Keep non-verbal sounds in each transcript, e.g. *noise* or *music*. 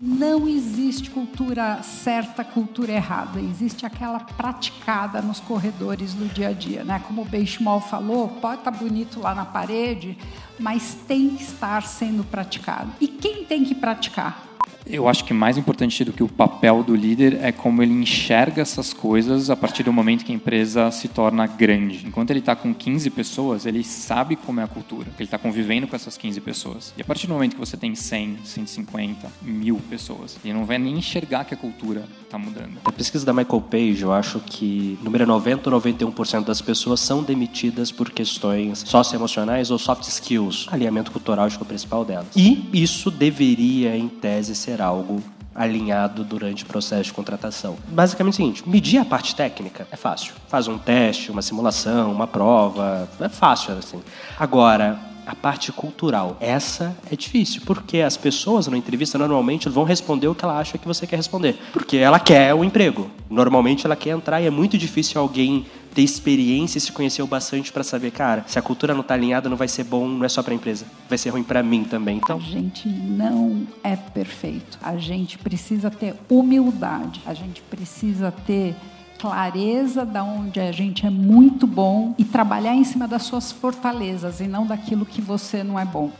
Não existe cultura certa, cultura errada. Existe aquela praticada nos corredores do dia a dia, né? Como o Benchimol falou, pode estar tá bonito lá na parede, mas tem que estar sendo praticado. E quem tem que praticar? Eu acho que mais importante do que o papel do líder é como ele enxerga essas coisas a partir do momento que a empresa se torna grande. Enquanto ele está com 15 pessoas, ele sabe como é a cultura, ele está convivendo com essas 15 pessoas. E a partir do momento que você tem 100, 150, mil pessoas, ele não vai nem enxergar que a cultura está mudando. A pesquisa da Michael Page, eu acho que número 90 ou 91% das pessoas são demitidas por questões socioemocionais ou soft skills. Alinhamento cultural acho que é o principal delas. E isso deveria, em tese, ser algo alinhado durante o processo de contratação. Basicamente é o seguinte, medir a parte técnica é fácil. Faz um teste, uma simulação, uma prova, é fácil assim. Agora, a parte cultural, essa é difícil, porque as pessoas na entrevista normalmente vão responder o que ela acha que você quer responder, porque ela quer o emprego. Normalmente ela quer entrar e é muito difícil alguém ter experiência e se conhecer o bastante para saber, cara, se a cultura não está alinhada, não vai ser bom, não é só para a empresa, vai ser ruim para mim também. Então, a gente não é perfeito. A gente precisa ter humildade. A gente precisa ter clareza da onde a gente é muito bom e trabalhar em cima das suas fortalezas e não daquilo que você não é bom.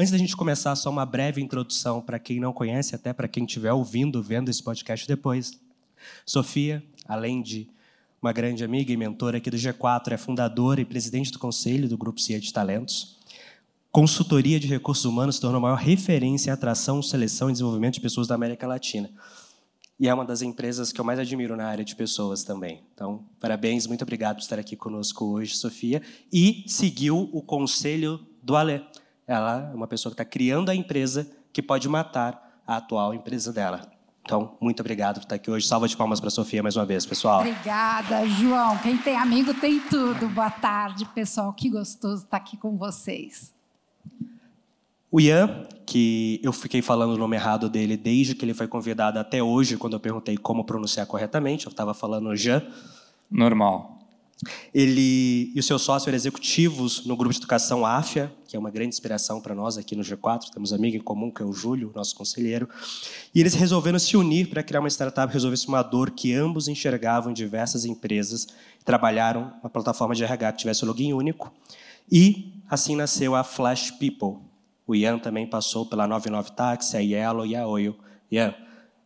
Antes da gente começar, só uma breve introdução para quem não conhece, até para quem estiver ouvindo, vendo esse podcast depois. Sofia, além de uma grande amiga e mentora aqui do G4, é fundadora e presidente do conselho do Grupo CIA de Talentos. Consultoria de recursos humanos se tornou a maior referência em atração, seleção e desenvolvimento de pessoas da América Latina. E é uma das empresas que eu mais admiro na área de pessoas também. Então, parabéns, muito obrigado por estar aqui conosco hoje, Sofia. E seguiu o conselho do Alê ela é uma pessoa que está criando a empresa que pode matar a atual empresa dela. Então, muito obrigado por estar aqui hoje. Salva de palmas para a Sofia mais uma vez, pessoal. Obrigada, João. Quem tem amigo tem tudo. Boa tarde, pessoal. Que gostoso estar aqui com vocês. O Ian, que eu fiquei falando o nome errado dele desde que ele foi convidado até hoje, quando eu perguntei como pronunciar corretamente, eu estava falando Jean. Normal. Ele e o seu sócio eram executivos no grupo de educação AFIA, que é uma grande inspiração para nós aqui no G4. Temos um amigo em comum, que é o Júlio, nosso conselheiro. E eles resolveram se unir para criar uma startup que resolvesse uma dor que ambos enxergavam em diversas empresas. Trabalharam uma plataforma de RH que tivesse login único. E assim nasceu a Flash People. O Ian também passou pela 99 Taxi, a Yellow e a Oil. Ian,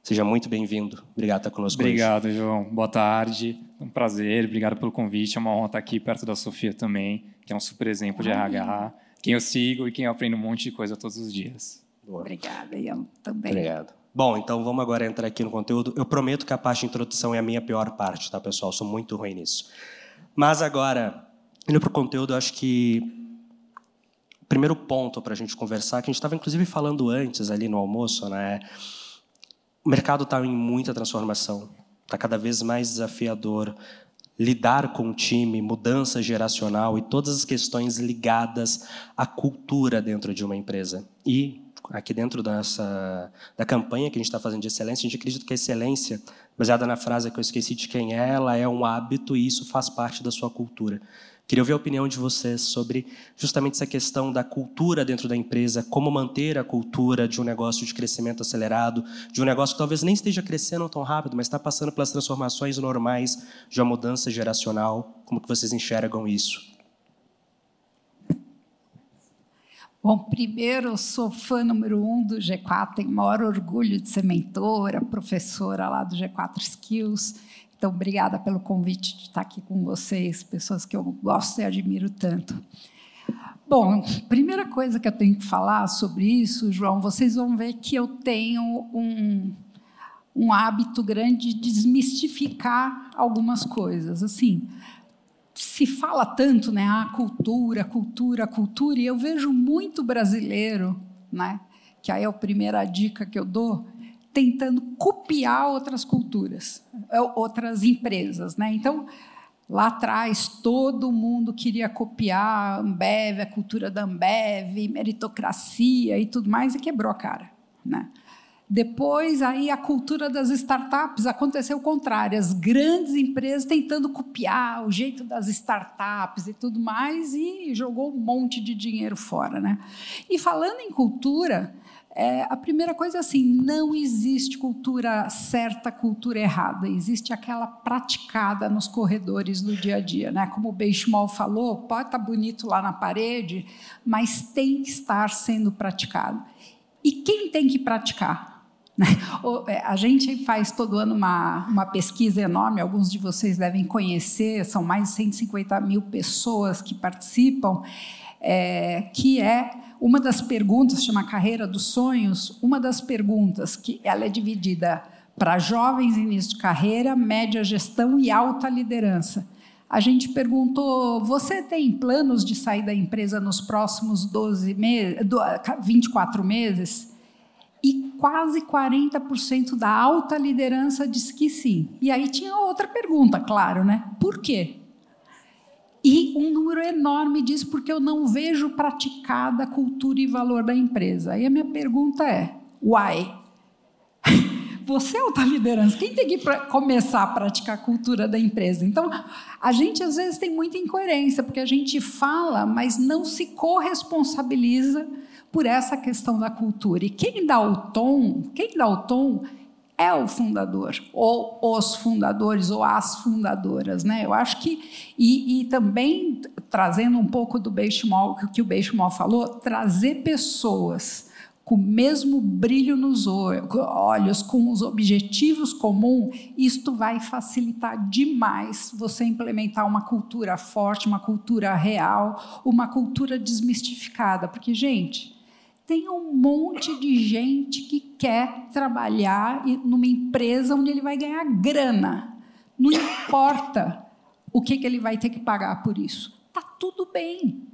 Seja muito bem-vindo. Obrigado por estar conosco Obrigado, hoje. João. Boa tarde. Um prazer. Obrigado pelo convite. É uma honra estar aqui perto da Sofia também, que é um super exemplo de RH. Quem eu sigo e quem eu aprendo um monte de coisa todos os dias. Boa. Obrigada, Ian, também. Obrigado. Bom, então vamos agora entrar aqui no conteúdo. Eu prometo que a parte de introdução é a minha pior parte, tá, pessoal? Sou muito ruim nisso. Mas agora, indo para o conteúdo, eu acho que o primeiro ponto para a gente conversar, que a gente estava inclusive falando antes ali no almoço, né? O mercado está em muita transformação, está cada vez mais desafiador lidar com o time, mudança geracional e todas as questões ligadas à cultura dentro de uma empresa. E aqui dentro dessa da campanha que a gente está fazendo de excelência, a gente acredita que a excelência, baseada na frase que eu esqueci de quem é, ela é um hábito e isso faz parte da sua cultura. Queria ouvir a opinião de vocês sobre justamente essa questão da cultura dentro da empresa, como manter a cultura de um negócio de crescimento acelerado, de um negócio que talvez nem esteja crescendo tão rápido, mas está passando pelas transformações normais de uma mudança geracional. Como que vocês enxergam isso? Bom, primeiro, eu sou fã número um do G4, tenho maior orgulho de ser mentora, professora lá do G4 Skills. Então, obrigada pelo convite de estar aqui com vocês, pessoas que eu gosto e admiro tanto. Bom, primeira coisa que eu tenho que falar sobre isso, João, vocês vão ver que eu tenho um, um hábito grande de desmistificar algumas coisas. Assim, se fala tanto, né, ah, cultura, cultura, cultura, e eu vejo muito brasileiro, né, que aí é a primeira dica que eu dou, tentando copiar outras culturas, outras empresas. Né? Então, lá atrás, todo mundo queria copiar a Ambev, a cultura da Ambev, meritocracia e tudo mais, e quebrou a cara. Né? Depois, aí a cultura das startups aconteceu o contrário, as grandes empresas tentando copiar o jeito das startups e tudo mais, e jogou um monte de dinheiro fora. Né? E falando em cultura, é, a primeira coisa é assim: não existe cultura certa, cultura errada. Existe aquela praticada nos corredores do dia a dia. Né? Como o Benchimol falou, pode estar bonito lá na parede, mas tem que estar sendo praticado. E quem tem que praticar? Né? É, a gente faz todo ano uma, uma pesquisa enorme, alguns de vocês devem conhecer, são mais de 150 mil pessoas que participam, é, que é uma das perguntas, chama Carreira dos Sonhos, uma das perguntas que ela é dividida para jovens início de carreira, média gestão e alta liderança. A gente perguntou: você tem planos de sair da empresa nos próximos 12 meses, 24 meses? e quase 40% da alta liderança disse que sim. E aí tinha outra pergunta, claro, né? Por quê? E um número enorme diz porque eu não vejo praticada a cultura e valor da empresa. Aí a minha pergunta é: why? *laughs* Você é alta liderança, quem tem que começar a praticar a cultura da empresa? Então, a gente às vezes tem muita incoerência, porque a gente fala, mas não se corresponsabiliza por essa questão da cultura. E quem dá o tom, quem dá o tom é o fundador, ou os fundadores, ou as fundadoras. Né? Eu acho que, e, e também trazendo um pouco do Benchimol, que o Benchimol falou, trazer pessoas com o mesmo brilho nos olhos, com os objetivos comuns, isto vai facilitar demais você implementar uma cultura forte, uma cultura real, uma cultura desmistificada. Porque, gente, tem um monte de gente que quer trabalhar numa empresa onde ele vai ganhar grana. Não importa o que, que ele vai ter que pagar por isso. Tá tudo bem.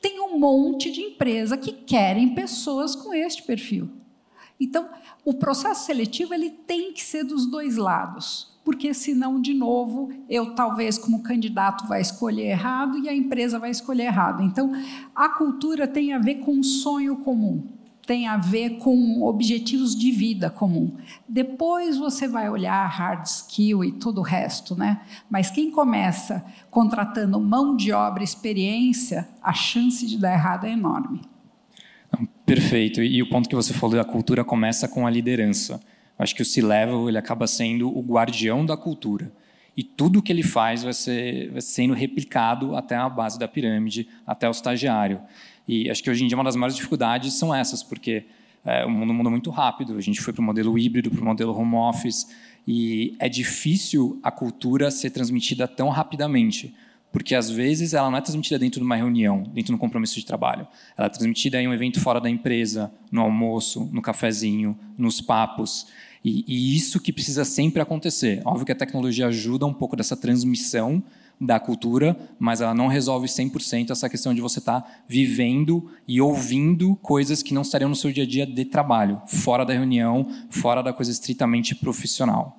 Tem um monte de empresa que querem pessoas com este perfil. Então, o processo seletivo ele tem que ser dos dois lados porque senão, de novo, eu talvez como candidato vai escolher errado e a empresa vai escolher errado. Então, a cultura tem a ver com um sonho comum, tem a ver com objetivos de vida comum. Depois você vai olhar hard skill e todo o resto, né? Mas quem começa contratando mão de obra, experiência, a chance de dar errado é enorme. Perfeito. E o ponto que você falou da cultura começa com a liderança. Acho que o C-Level ele acaba sendo o guardião da cultura. E tudo que ele faz vai, ser, vai sendo replicado até a base da pirâmide, até o estagiário. E acho que hoje em dia uma das maiores dificuldades são essas, porque é, o mundo mudou muito rápido. A gente foi para o modelo híbrido, para o modelo home office, e é difícil a cultura ser transmitida tão rapidamente porque às vezes ela não é transmitida dentro de uma reunião, dentro de um compromisso de trabalho. Ela é transmitida em um evento fora da empresa, no almoço, no cafezinho, nos papos. E, e, isso que precisa sempre acontecer. Óbvio que a tecnologia ajuda um pouco dessa transmissão da cultura, mas ela não resolve 100% essa questão de você estar tá vivendo e ouvindo coisas que não estariam no seu dia a dia de trabalho, fora da reunião, fora da coisa estritamente profissional.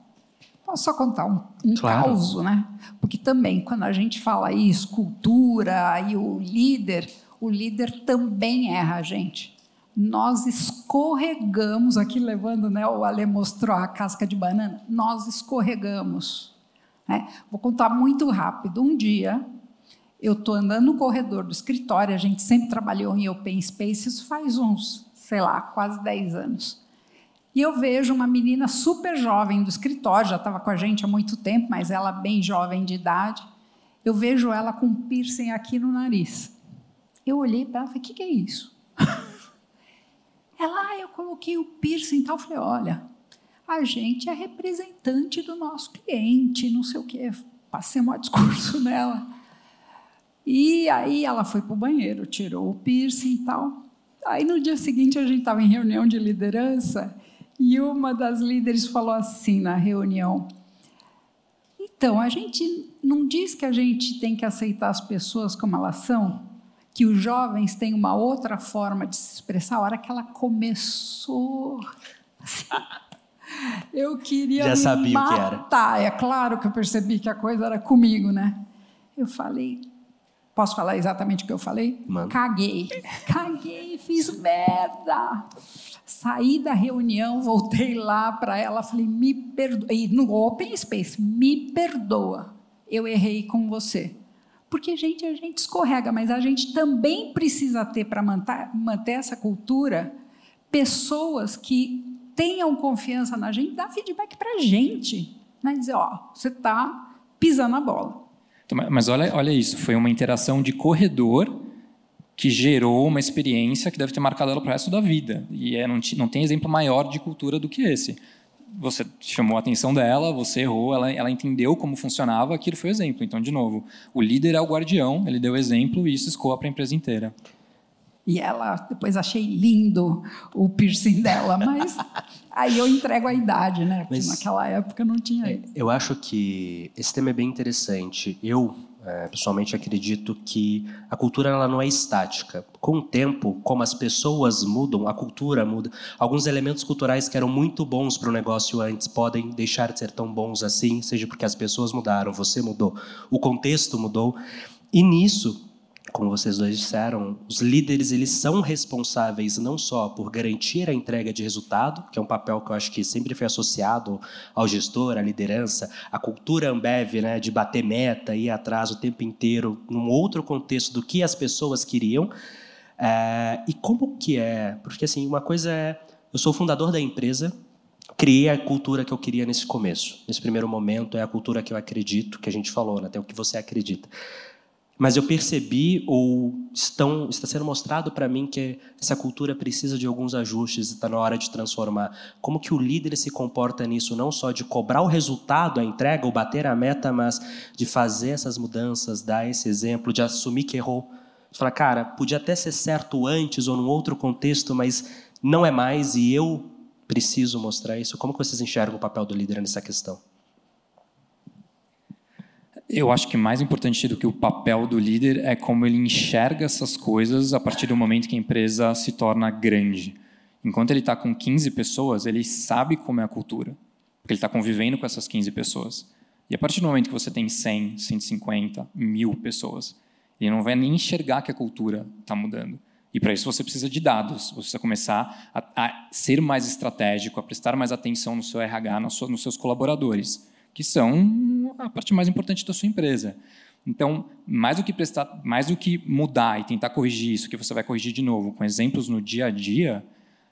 Posso só contar um, um claro. caos, né? Porque também, quando a gente fala isso, cultura e o líder, o líder também erra a gente nós escorregamos, aqui levando, né, o Ale mostrou a casca de banana, nós escorregamos. Né? Vou contar muito rápido. Um dia, eu estou andando no corredor do escritório, a gente sempre trabalhou em open space, isso faz uns, sei lá, quase 10 anos. E eu vejo uma menina super jovem do escritório, já estava com a gente há muito tempo, mas ela bem jovem de idade. Eu vejo ela com um piercing aqui no nariz. Eu olhei para ela e falei: o que, que é isso? *laughs* Ela, ah, eu coloquei o piercing e tal. Eu falei, olha, a gente é representante do nosso cliente, não sei o quê. Passei um discurso *laughs* nela. E aí ela foi para o banheiro, tirou o piercing e tal. Aí no dia seguinte a gente estava em reunião de liderança e uma das líderes falou assim na reunião: Então, a gente não diz que a gente tem que aceitar as pessoas como elas são? Que os jovens têm uma outra forma de se expressar, a hora que ela começou. Assim, *laughs* eu queria Já sabia matar. o que era. É claro que eu percebi que a coisa era comigo, né? Eu falei, posso falar exatamente o que eu falei? Mano. Caguei. Caguei, fiz merda. Saí da reunião, voltei lá para ela, falei, me perdoa. E no Open Space, me perdoa, eu errei com você. Porque, gente, a gente escorrega, mas a gente também precisa ter, para manter, manter essa cultura, pessoas que tenham confiança na gente, dar feedback para a gente. Né? Dizer, ó, você está pisando a bola. Mas olha, olha isso, foi uma interação de corredor que gerou uma experiência que deve ter marcado ela para o resto da vida. E é, não, não tem exemplo maior de cultura do que esse. Você chamou a atenção dela, você errou, ela, ela entendeu como funcionava, aquilo foi o exemplo. Então, de novo, o líder é o guardião, ele deu exemplo e isso escoa para a empresa inteira. E ela, depois achei lindo o piercing dela, mas *laughs* aí eu entrego a idade, né? Porque mas, naquela época não tinha. Eu acho que esse tema é bem interessante. Eu, é, pessoalmente, acredito que a cultura ela não é estática. Com o tempo, como as pessoas mudam, a cultura muda. Alguns elementos culturais que eram muito bons para o negócio antes podem deixar de ser tão bons assim, seja porque as pessoas mudaram, você mudou, o contexto mudou. E nisso, como vocês dois disseram, os líderes eles são responsáveis não só por garantir a entrega de resultado, que é um papel que eu acho que sempre foi associado ao gestor, à liderança, à cultura Ambev, né, de bater meta, ir atrás o tempo inteiro, num outro contexto do que as pessoas queriam. É, e como que é? Porque assim, uma coisa é, eu sou fundador da empresa, criei a cultura que eu queria nesse começo. Nesse primeiro momento é a cultura que eu acredito, que a gente falou, né, até o que você acredita. Mas eu percebi, ou estão, está sendo mostrado para mim, que essa cultura precisa de alguns ajustes e está na hora de transformar. Como que o líder se comporta nisso, não só de cobrar o resultado, a entrega, ou bater a meta, mas de fazer essas mudanças, dar esse exemplo, de assumir que errou. Falar, cara, podia até ser certo antes ou num outro contexto, mas não é mais e eu preciso mostrar isso. Como que vocês enxergam o papel do líder nessa questão? Eu acho que mais importante do que o papel do líder é como ele enxerga essas coisas a partir do momento que a empresa se torna grande. Enquanto ele está com 15 pessoas, ele sabe como é a cultura, porque ele está convivendo com essas 15 pessoas. E a partir do momento que você tem 100, 150, mil pessoas, ele não vai nem enxergar que a cultura está mudando. E para isso você precisa de dados, você precisa começar a, a, ser mais estratégico, a prestar mais atenção no seu RH, nos seus colaboradores que são a parte mais importante da sua empresa. Então, mais do que prestar, mais do que mudar e tentar corrigir isso, que você vai corrigir de novo com exemplos no dia a dia,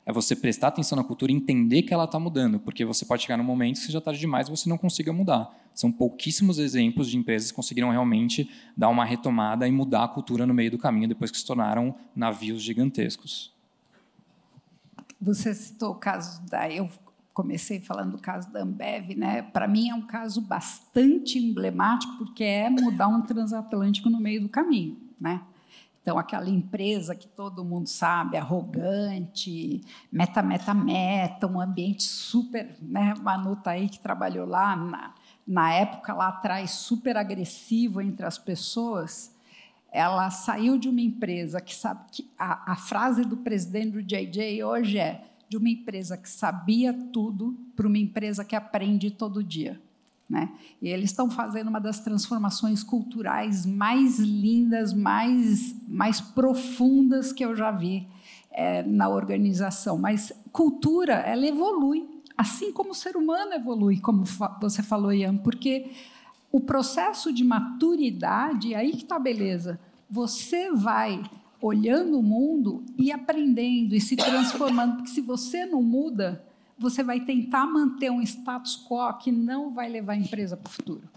é você prestar atenção na cultura e entender que ela está mudando, porque você pode chegar num momento que já tarde demais e você não consiga mudar. São pouquíssimos exemplos de empresas que conseguiram realmente dar uma retomada e mudar a cultura no meio do caminho depois que se tornaram navios gigantescos. Você citou o caso da eu comecei falando do caso da Ambev, né? Para mim é um caso bastante emblemático porque é mudar um transatlântico no meio do caminho, né? Então aquela empresa que todo mundo sabe, arrogante, meta meta meta, um ambiente super, né? Manu tá aí que trabalhou lá na, na época lá atrás super agressivo entre as pessoas. Ela saiu de uma empresa que sabe que a, a frase do presidente do JJ hoje é de uma empresa que sabia tudo para uma empresa que aprende todo dia. Né? E eles estão fazendo uma das transformações culturais mais lindas, mais, mais profundas que eu já vi é, na organização. Mas cultura, ela evolui, assim como o ser humano evolui, como você falou, Ian, porque o processo de maturidade, aí que está a beleza. Você vai olhando o mundo e aprendendo e se transformando, porque se você não muda, você vai tentar manter um status quo que não vai levar a empresa para o futuro.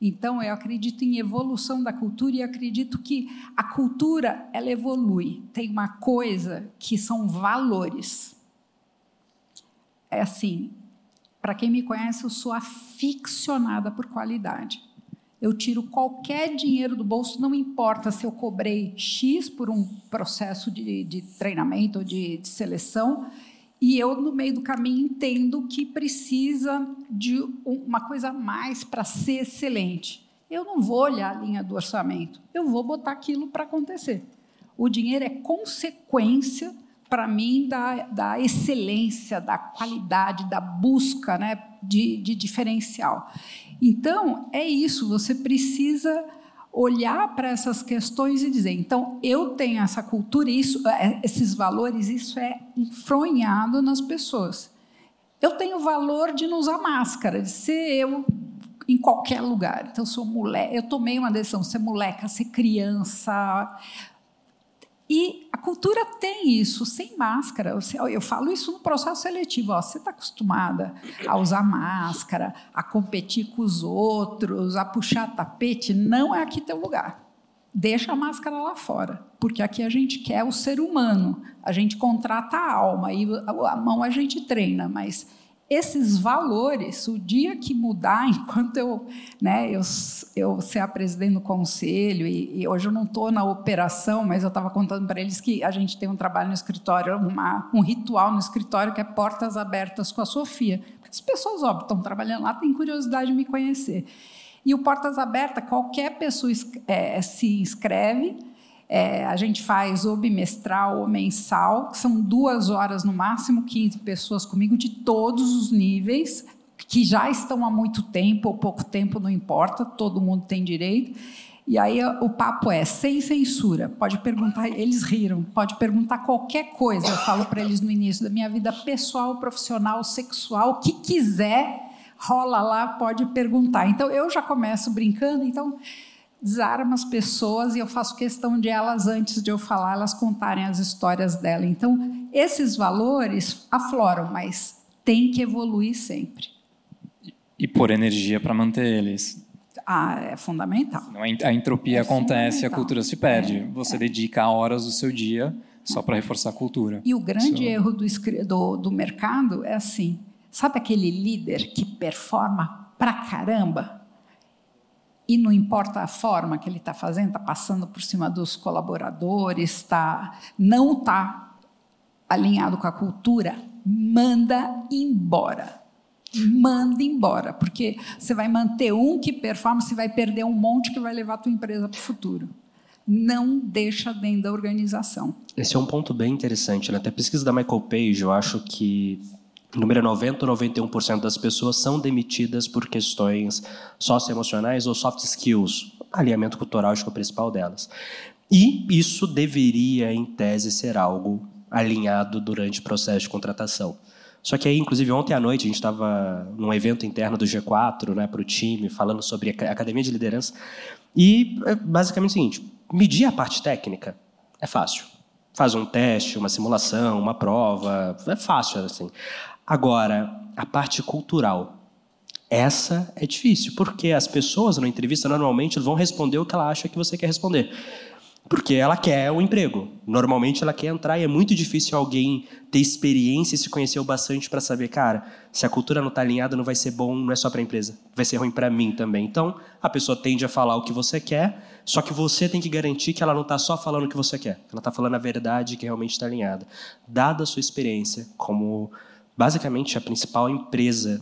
Então, eu acredito em evolução da cultura e acredito que a cultura ela evolui. Tem uma coisa que são valores. É assim, para quem me conhece, eu sou aficionada por qualidade eu tiro qualquer dinheiro do bolso, não importa se eu cobrei X por um processo de, de treinamento ou de, de, seleção, e eu, no meio do caminho, entendo que precisa de uma coisa a mais para ser excelente. Eu não vou olhar a linha do orçamento, eu vou botar aquilo para acontecer. O dinheiro é consequência, para mim, da, da excelência, da qualidade, da busca né, de, de diferencial. Então, é isso, você precisa olhar para essas questões e dizer, então eu tenho essa cultura, isso, é, esses valores, isso é enfronhado nas pessoas. Eu tenho o valor de não usar máscara, de ser eu em qualquer lugar. Então, eu sou mulher, eu tomei uma decisão, ser moleca, ser criança. E a cultura tem isso, sem máscara. Eu falo isso no processo seletivo. Ó, você está acostumada a usar máscara, a competir com os outros, a puxar tapete. Não é aqui teu lugar. Deixa a máscara lá fora, porque aqui a gente quer o ser humano. A gente contrata a alma e a mão a gente treina, mas esses valores, o dia que mudar, *laughs* enquanto eu, né, eu, eu ser a presidente do conselho, e, e hoje eu não estou na operação, mas eu estava contando para eles que a gente tem um trabalho no escritório, uma, um ritual no escritório que é portas abertas com a Sofia. As pessoas, óbvio, estão trabalhando lá, têm curiosidade de me conhecer. E o Portas Abertas, qualquer pessoa é, se inscreve, é, a gente faz ou bimestral ou mensal, que são duas horas no máximo, 15 pessoas comigo, de todos os níveis, que já estão há muito tempo ou pouco tempo, não importa, todo mundo tem direito. E aí o papo é sem censura. Pode perguntar, eles riram, pode perguntar qualquer coisa. Eu falo para eles no início da minha vida pessoal, profissional, sexual, o que quiser, rola lá, pode perguntar. Então eu já começo brincando, então desarma as pessoas e eu faço questão de elas, antes de eu falar, elas contarem as histórias dela. Então, esses valores afloram, mas tem que evoluir sempre. E pôr energia para manter eles. Ah, é fundamental. A entropia é acontece e a cultura se perde. É, Você é. dedica horas do seu dia só para reforçar a cultura. E o grande erro do, do, do mercado é assim: sabe aquele líder que performa pra caramba? E não importa a forma que ele está fazendo, está passando por cima dos colaboradores, tá, não está alinhado com a cultura, manda embora. Manda embora, porque você vai manter um que performa, você vai perder um monte que vai levar a tua empresa para o futuro. Não deixa dentro da organização. Esse é um ponto bem interessante. Né? Até a pesquisa da Michael Page, eu acho que o número é 90 ou 91% das pessoas são demitidas por questões socioemocionais ou soft skills. Alinhamento cultural acho que é o principal delas. E isso deveria, em tese, ser algo alinhado durante o processo de contratação. Só que aí, inclusive, ontem à noite, a gente estava num evento interno do G4, né, para o time, falando sobre a academia de liderança. E é basicamente o seguinte: medir a parte técnica é fácil. Faz um teste, uma simulação, uma prova, é fácil assim. Agora, a parte cultural. Essa é difícil, porque as pessoas na entrevista normalmente vão responder o que ela acha que você quer responder. Porque ela quer o emprego. Normalmente ela quer entrar e é muito difícil alguém ter experiência e se conhecer o bastante para saber, cara, se a cultura não está alinhada, não vai ser bom, não é só para a empresa, vai ser ruim para mim também. Então, a pessoa tende a falar o que você quer, só que você tem que garantir que ela não está só falando o que você quer, ela está falando a verdade que realmente está alinhada. Dada a sua experiência como basicamente a principal empresa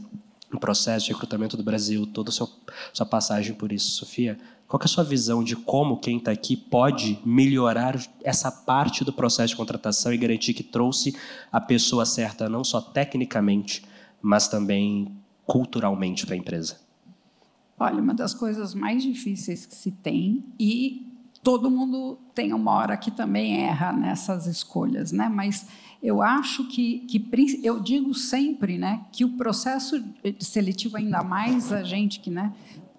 no processo de recrutamento do Brasil, toda a sua, sua passagem por isso. Sofia, qual é a sua visão de como quem está aqui pode melhorar essa parte do processo de contratação e garantir que trouxe a pessoa certa, não só tecnicamente, mas também culturalmente para a empresa? Olha, uma das coisas mais difíceis que se tem e todo mundo tem uma hora que também erra nessas escolhas, né? Mas eu acho que, que eu digo sempre, né, que o processo seletivo ainda mais a gente que, né,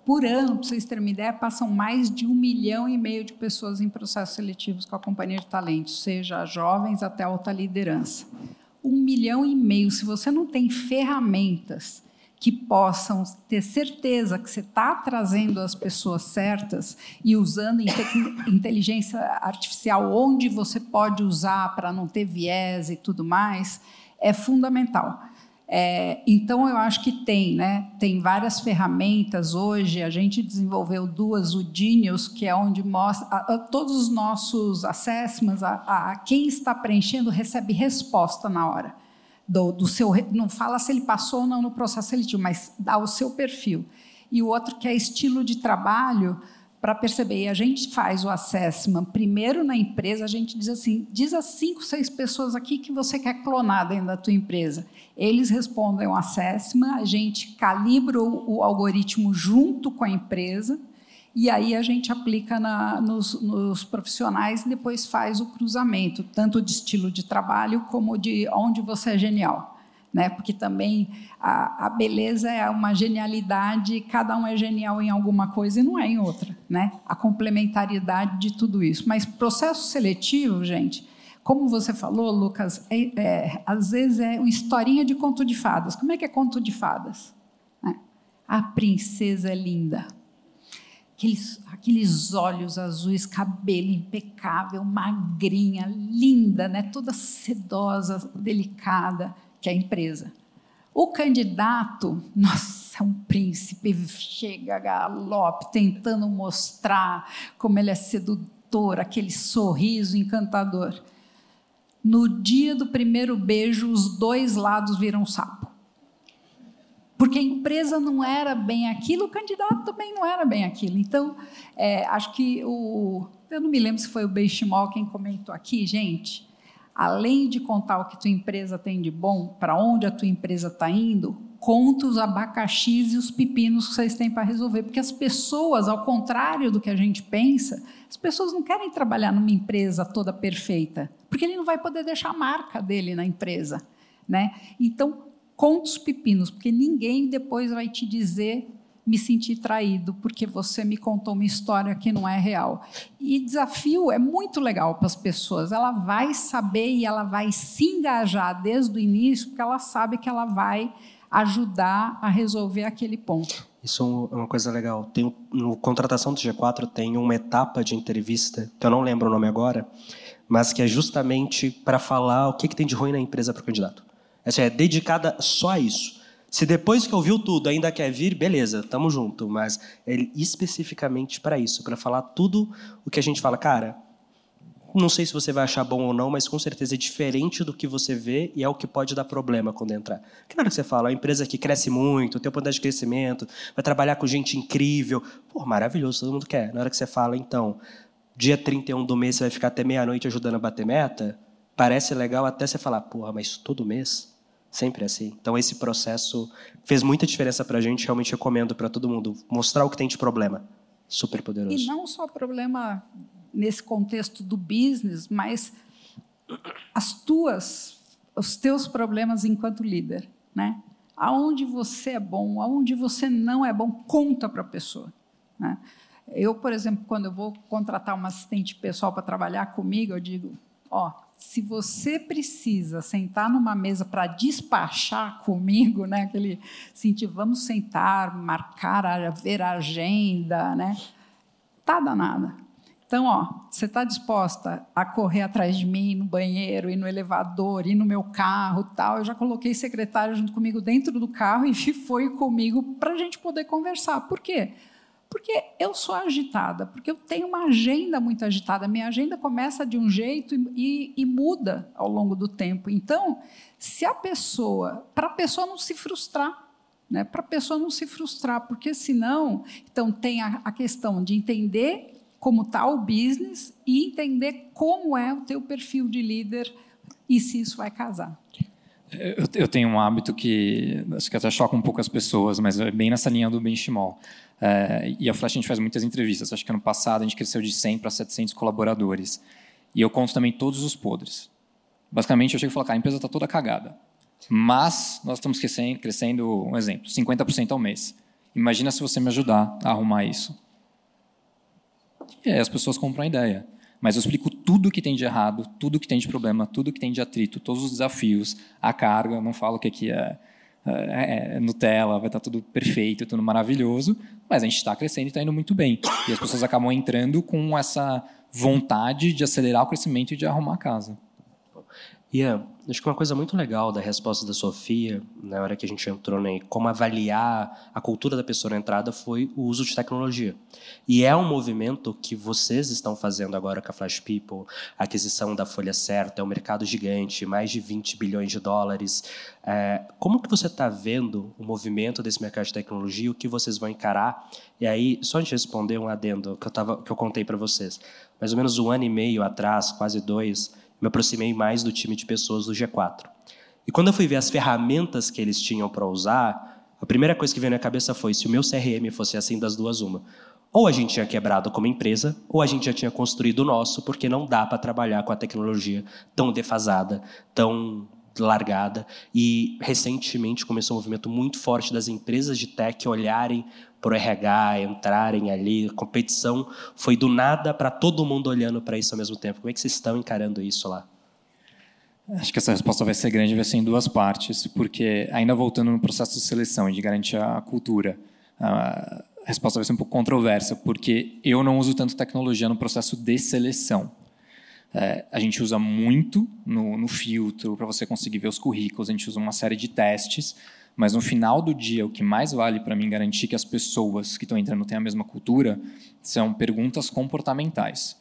por ano, para vocês terem uma ideia, passam mais de um milhão e meio de pessoas em processos seletivos com a companhia de talentos, seja jovens até alta liderança. Um milhão e meio. Se você não tem ferramentas que possam ter certeza que você está trazendo as pessoas certas e usando *coughs* inteligência artificial onde você pode usar para não ter viés e tudo mais, é fundamental. É, então, eu acho que tem, né? Tem várias ferramentas hoje. A gente desenvolveu duas, Genius, que é onde mostra a, a, todos os nossos assessments, a, a quem está preenchendo recebe resposta na hora do, do seu. Não fala se ele passou ou não no processo seletivo, mas dá o seu perfil. E o outro que é estilo de trabalho para perceber. E a gente faz o assessment primeiro na empresa, a gente diz assim: diz as cinco, seis pessoas aqui que você quer clonar dentro da tua empresa. Eles respondem o assessment, a gente calibra o, o algoritmo junto com a empresa e aí a gente aplica na, nos, nos, profissionais e depois faz o cruzamento, tanto de estilo de trabalho como de onde você é genial. Né? Porque também a, a beleza é uma genialidade, cada um é genial em alguma coisa e não é em outra. Né? A complementaridade de tudo isso. Mas processo seletivo, gente, como você falou, Lucas, é, é, às vezes é uma historinha de conto de fadas. Como é que é conto de fadas? Né? A princesa é linda aqueles, aqueles olhos azuis, cabelo impecável, magrinha, linda, né? toda sedosa, delicada, que é a empresa. O candidato, nossa, é um príncipe, chega galope, tentando mostrar como ele é sedutor, aquele sorriso encantador. No dia do primeiro beijo, os dois lados viram sapo. Porque a empresa não era bem aquilo, o candidato também não era bem aquilo. Então, é, acho que o. Eu não me lembro se foi o Benchimol quem comentou aqui, gente. Além de contar o que tua empresa tem de bom, para onde a tua empresa está indo, conta os abacaxis e os pepinos que vocês têm para resolver. Porque as pessoas, ao contrário do que a gente pensa, as pessoas não querem trabalhar numa empresa toda perfeita, porque ele não vai poder deixar a marca dele na empresa. Né? Então, Conta os pepinos, porque ninguém depois vai te dizer me senti traído porque você me contou uma história que não é real. E desafio é muito legal para as pessoas. Ela vai saber e ela vai se engajar desde o início, porque ela sabe que ela vai ajudar a resolver aquele ponto. Isso é uma coisa legal. Tem, no contratação do G4 tem uma etapa de entrevista, que eu não lembro o nome agora, mas que é justamente para falar o que, que tem de ruim na empresa para o candidato. Essa é dedicada só a isso. Se depois que ouviu tudo ainda quer vir, beleza, tamo junto. Mas é especificamente para isso, para falar tudo o que a gente fala, cara. Não sei se você vai achar bom ou não, mas com certeza é diferente do que você vê e é o que pode dar problema quando entrar. Que hora que você fala, é uma empresa que cresce muito, tem oportunidade de crescimento, vai trabalhar com gente incrível, pô, maravilhoso, todo mundo quer. Na hora que você fala, então, dia 31 do mês você vai ficar até meia-noite ajudando a bater meta, parece legal até você falar, porra, mas todo mês? Sempre assim. Então, esse processo fez muita diferença para a gente. Realmente recomendo para todo mundo mostrar o que tem de problema. Super poderoso. E não só problema nesse contexto do business, mas as tuas, os teus problemas enquanto líder, né? Aonde você é bom, aonde você não é bom, conta para a pessoa. Né? Eu, por exemplo, quando eu vou contratar uma assistente pessoal para trabalhar comigo, eu digo, ó, se você precisa sentar numa mesa para despachar comigo, né, aquele sentir, vamos sentar, marcar, ver a agenda, né, tá danada. Então, ó, você está disposta a correr atrás de mim no banheiro, ir no elevador, ir no meu carro, tal? Eu já coloquei secretário junto comigo dentro do carro e *laughs* foi comigo para a gente poder conversar. Por quê? Eu sou agitada, porque eu tenho uma agenda muito agitada. Minha agenda começa de um jeito e, e muda ao longo do tempo. Então, se a pessoa, para a pessoa não se frustrar, né? para a pessoa não se frustrar, porque senão, então tem a, a questão de entender como está o business e entender como é o teu perfil de líder e se isso vai casar. Eu, eu tenho um hábito que acho que até choca um pouco as pessoas, mas é bem nessa linha do benchmark. É, e a Flash a gente faz muitas entrevistas. Acho que ano passado a gente cresceu de 100 para 700 colaboradores. E eu conto também todos os podres. Basicamente, eu chego e falo, cara, a empresa está toda cagada. Mas nós estamos crescendo, crescendo, um exemplo, 50% ao mês. Imagina se você me ajudar a arrumar isso. E aí as pessoas compram a ideia. Mas eu explico tudo que tem de errado, tudo que tem de problema, tudo que tem de atrito, todos os desafios, a carga, não falo que é é, é, Nutella, vai estar tudo perfeito, tudo maravilhoso, mas a gente está crescendo e está indo muito bem. E as pessoas acabam entrando com essa vontade de acelerar o crescimento e de arrumar a casa. Ian, acho que uma coisa muito legal da resposta da Sofia, na hora que a gente entrou em como avaliar a cultura da pessoa na entrada, foi o uso de tecnologia. E é um movimento que vocês estão fazendo agora com a Flash People, a aquisição da Folha Certa, é um mercado gigante, mais de 20 bilhões de dólares. É, como que você está vendo o movimento desse mercado de tecnologia, o que vocês vão encarar? E aí, só a gente responder um adendo que eu, tava, que eu contei para vocês. Mais ou menos um ano e meio atrás, quase dois, me aproximei mais do time de pessoas do G4. E quando eu fui ver as ferramentas que eles tinham para usar, a primeira coisa que veio na cabeça foi: se o meu CRM fosse assim das duas, uma. ou a gente tinha quebrado como empresa, ou a gente já tinha construído o nosso, porque não dá para trabalhar com a tecnologia tão defasada, tão largada. E recentemente começou um movimento muito forte das empresas de tech olharem para o RH, entrarem ali. A competição foi do nada para todo mundo olhando para isso ao mesmo tempo. Como é que vocês estão encarando isso lá? Acho que essa resposta vai ser grande, vai ser em duas partes, porque ainda voltando no processo de seleção e de garantir a cultura, a resposta vai ser um pouco controversa, porque eu não uso tanto tecnologia no processo de seleção. É, a gente usa muito no, no filtro para você conseguir ver os currículos, a gente usa uma série de testes, mas no final do dia, o que mais vale para mim garantir que as pessoas que estão entrando têm a mesma cultura são perguntas comportamentais.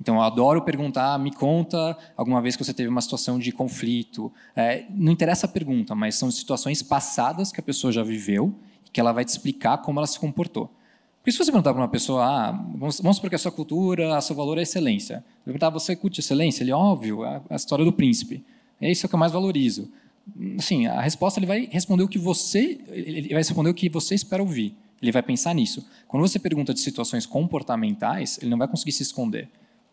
Então, eu adoro perguntar, me conta alguma vez que você teve uma situação de conflito. É, não interessa a pergunta, mas são situações passadas que a pessoa já viveu e que ela vai te explicar como ela se comportou. Porque se você perguntar para uma pessoa, ah, vamos, vamos supor que a sua cultura, a seu valor é excelência. Perguntar, você curte excelência? Ele, óbvio, é a história do príncipe. É isso que eu mais valorizo. Assim, a resposta ele vai responder o que você, ele vai responder o que você espera ouvir. Ele vai pensar nisso. Quando você pergunta de situações comportamentais, ele não vai conseguir se esconder.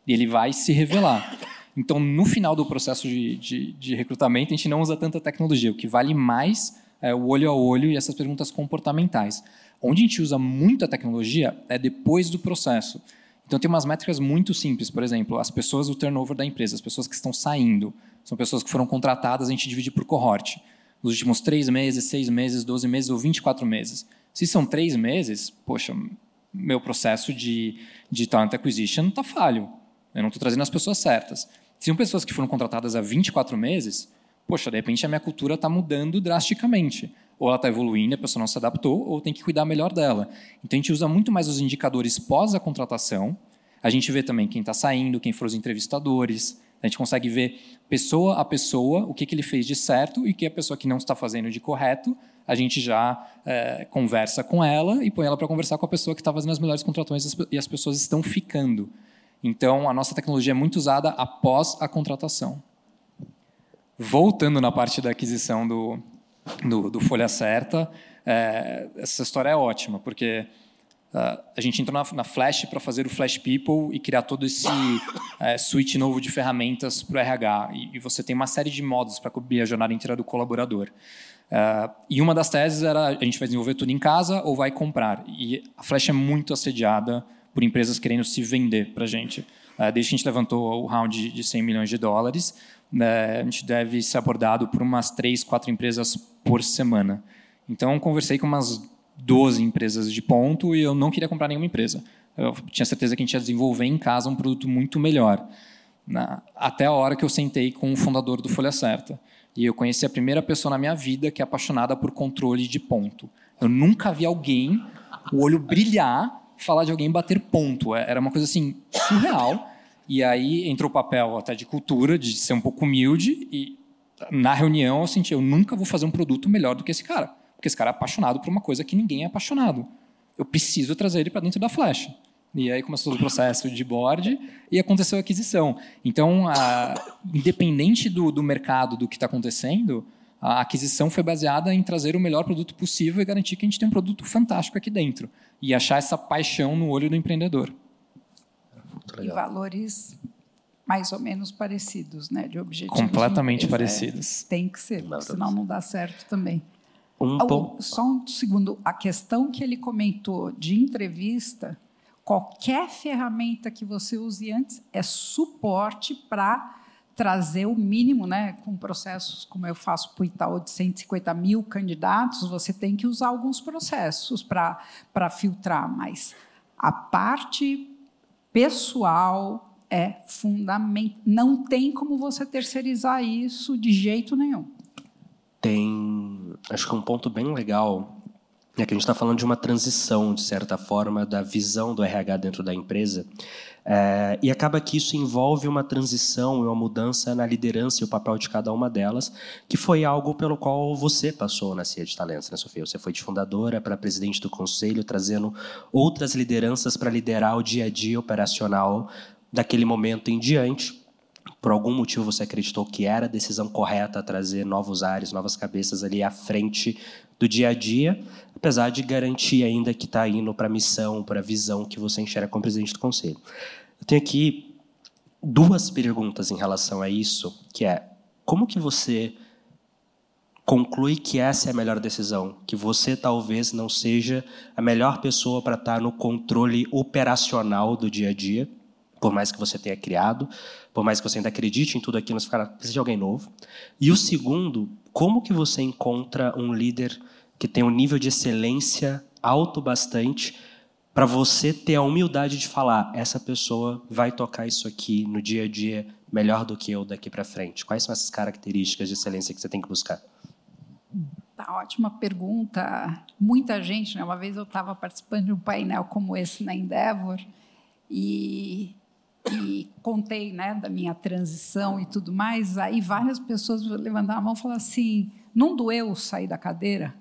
Ele vai se revelar. Então, no final do processo de, de, de recrutamento, a gente não usa tanta tecnologia. O que vale mais é o olho a olho e essas perguntas comportamentais. Onde a gente usa muita tecnologia é depois do processo. Então, tem umas métricas muito simples. Por exemplo, as pessoas do turnover da empresa, as pessoas que estão saindo, são pessoas que foram contratadas, a gente divide por cohorte. Nos últimos três meses, seis meses, 12 meses ou 24 meses. Se são três meses, poxa, meu processo de, de talent acquisition está falho. Eu não estou trazendo as pessoas certas. Se são pessoas que foram contratadas há 24 meses, poxa, de repente a minha cultura está mudando drasticamente ou ela está evoluindo, a pessoa não se adaptou, ou tem que cuidar melhor dela. Então a gente usa muito mais os indicadores pós a contratação. A gente vê também quem está saindo, quem foram os entrevistadores. A gente consegue ver pessoa a pessoa o que, que ele fez de certo e o que a pessoa que não está fazendo de correto. A gente já é, conversa com ela e põe ela para conversar com a pessoa que está fazendo as melhores contratações e as pessoas estão ficando. Então a nossa tecnologia é muito usada após a contratação. Voltando na parte da aquisição do, do, do Folha Certa. É, essa história é ótima, porque uh, a gente entrou na, na Flash para fazer o Flash People e criar todo esse é, suite novo de ferramentas para o RH. E, e, você tem uma série de modos para cobrir a jornada inteira do colaborador. Uh, e uma das teses era a gente vai desenvolver tudo em casa ou vai comprar. E a Flash é muito assediada por empresas querendo se vender para a gente. Uh, desde que a gente levantou o round de 100 milhões de dólares, né, a gente deve ser abordado por umas três, quatro empresas por semana. Então, conversei com umas 12 empresas de ponto e eu não queria comprar nenhuma empresa. Eu tinha certeza que a gente ia desenvolver em casa um produto muito melhor. Na, até a hora que eu sentei com o fundador do Folha Certa. E eu conheci a primeira pessoa na minha vida que é apaixonada por controle de ponto. Eu nunca vi alguém, o olho brilhar, falar de alguém bater ponto. É, era uma coisa assim, surreal. E aí entrou o papel até de cultura, de ser um pouco humilde. E na reunião eu senti, eu nunca vou fazer um produto melhor do que esse cara. Porque esse cara é apaixonado por uma coisa que ninguém é apaixonado. Eu preciso trazer ele para dentro da Flash. E aí começou o processo de board e aconteceu a aquisição. Então, a, independente do, do mercado, do que está acontecendo, a aquisição foi baseada em trazer o melhor produto possível e garantir que a gente tem um produto fantástico aqui dentro. E achar essa paixão no olho do empreendedor e valores mais ou menos parecidos, né, de objetivos. Completamente é, parecidos. É, tem que ser, não, senão não dá certo também. Um ponto. Só um segundo, a questão que ele comentou de entrevista, qualquer ferramenta que você use antes é suporte para trazer o mínimo, né, com processos como eu faço para o Itaú de 150 mil candidatos, você tem que usar alguns processos para filtrar, mas a parte pessoal é fundamental. Não tem como você terceirizar isso de jeito nenhum. Tem, acho que um ponto bem legal é que a gente está falando de uma transição, de certa forma, da visão do RH dentro da empresa. É, e acaba que isso envolve uma transição e uma mudança na liderança e o papel de cada uma delas, que foi algo pelo qual você passou na CIA de Talentos, né, Sofia? Você foi de fundadora para presidente do conselho, trazendo outras lideranças para liderar o dia a dia operacional daquele momento em diante. Por algum motivo você acreditou que era a decisão correta trazer novos ares, novas cabeças ali à frente do dia a dia. Apesar de garantir ainda que está indo para a missão, para a visão que você enxerga como presidente do conselho. Eu tenho aqui duas perguntas em relação a isso, que é como que você conclui que essa é a melhor decisão, que você talvez não seja a melhor pessoa para estar no controle operacional do dia a dia, por mais que você tenha criado, por mais que você ainda acredite em tudo aquilo, você precisa de alguém novo. E o segundo, como que você encontra um líder que tem um nível de excelência alto bastante para você ter a humildade de falar, essa pessoa vai tocar isso aqui no dia a dia melhor do que eu daqui para frente. Quais são essas características de excelência que você tem que buscar? Tá, ótima pergunta. Muita gente, né? Uma vez eu estava participando de um painel como esse na Endeavor e, e contei, né, da minha transição e tudo mais. Aí várias pessoas levantaram a mão e falaram assim: "Não doeu sair da cadeira?"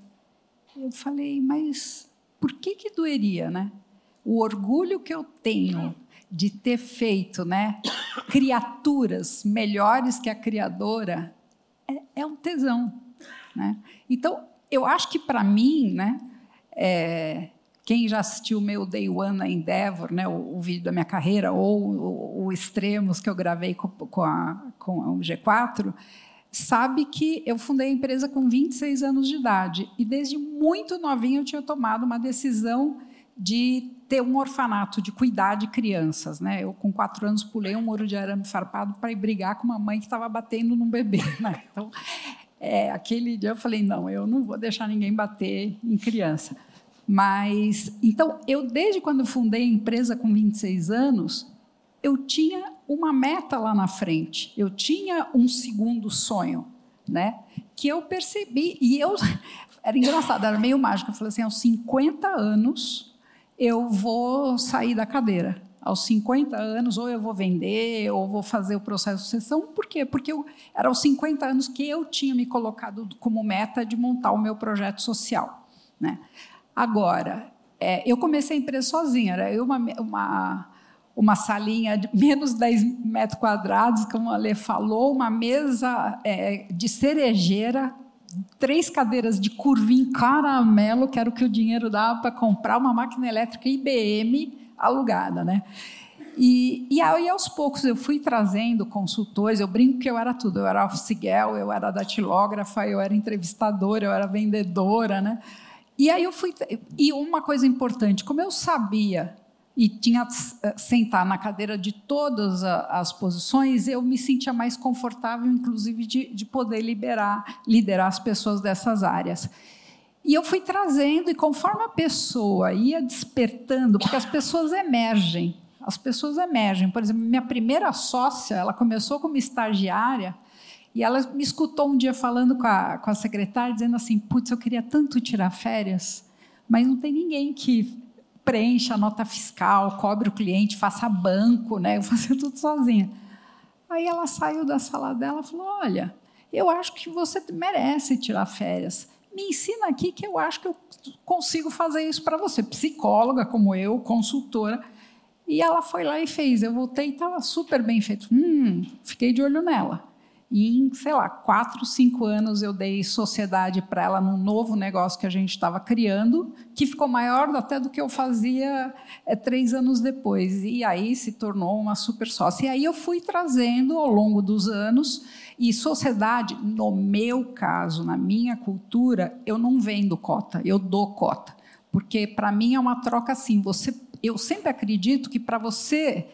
Eu falei: "Mas por que que doeria, né? O orgulho que eu tenho de ter feito, né, criaturas melhores que a criadora é, é um tesão." Né? Então, eu acho que para mim, né, é, quem já assistiu o meu Day One na Endeavor, né, o, o vídeo da minha carreira, ou o, o Extremos que eu gravei com, com, a, com o G4, sabe que eu fundei a empresa com 26 anos de idade. E desde muito novinho eu tinha tomado uma decisão de ter um orfanato, de cuidar de crianças. Né? Eu, com quatro anos, pulei um muro de arame farpado para ir brigar com uma mãe que estava batendo num bebê. *laughs* Né? Então, é, aquele dia eu falei, não, eu não vou deixar ninguém bater em criança. Mas, então, eu desde quando fundei a empresa com 26 anos, eu tinha uma meta lá na frente, eu tinha um segundo sonho, né? Que eu percebi, e eu, *laughs* era engraçado, era meio mágico, eu falei assim, aos 50 anos eu vou sair da cadeira aos 50 anos, ou eu vou vender, ou vou fazer o processo de sucessão. Por quê? Porque eu, era aos 50 anos que eu tinha me colocado como meta de montar o meu projeto social. Né? Agora, é, eu comecei a empresa sozinha, era eu uma, uma, uma salinha de *laughs* menos 10 metros quadrados, como a Lê falou, uma mesa é, de cerejeira, três cadeiras de curvinho caramelo, que era o que o dinheiro dava para comprar uma máquina elétrica IBM alugada, né? E, e aí, aos poucos, eu fui trazendo consultores. Eu brinco que eu era tudo. Eu era office girl, eu era datilógrafa, eu era entrevistadora, eu era vendedora, né? E aí eu fui... E uma coisa importante, como eu sabia e tinha eh, sentar na cadeira de todas as posições, eu me sentia mais confortável, inclusive, de, de poder liberar, liderar as pessoas dessas áreas. E eu fui trazendo, e conforme a pessoa ia despertando, porque as pessoas emergem, as pessoas emergem. Por exemplo, minha primeira sócia, ela começou como estagiária, e ela me escutou um dia falando com a, com a secretária, dizendo assim: Putz, eu queria tanto tirar férias, mas não tem ninguém que preencha a nota fiscal, cobre o cliente, faça banco, né? eu fazia *laughs* tudo sozinha. Aí ela saiu da sala dela e falou: Olha, eu acho que você merece tirar férias me ensina aqui que eu acho que eu consigo fazer isso para você. Psicóloga como eu, consultora. E ela foi lá e fez. Eu voltei e estava super bem feito. Hum, fiquei de olho nela. E em, sei lá, quatro, cinco anos eu dei sociedade para ela num novo negócio que a gente estava criando, que ficou maior até do que eu fazia é, três anos depois. E aí se tornou uma super sócia. E aí eu fui trazendo ao longo dos anos e sociedade, no meu caso, na minha cultura, eu não vendo cota, eu dou cota. Porque para mim é uma troca assim. Você, eu sempre acredito que para você,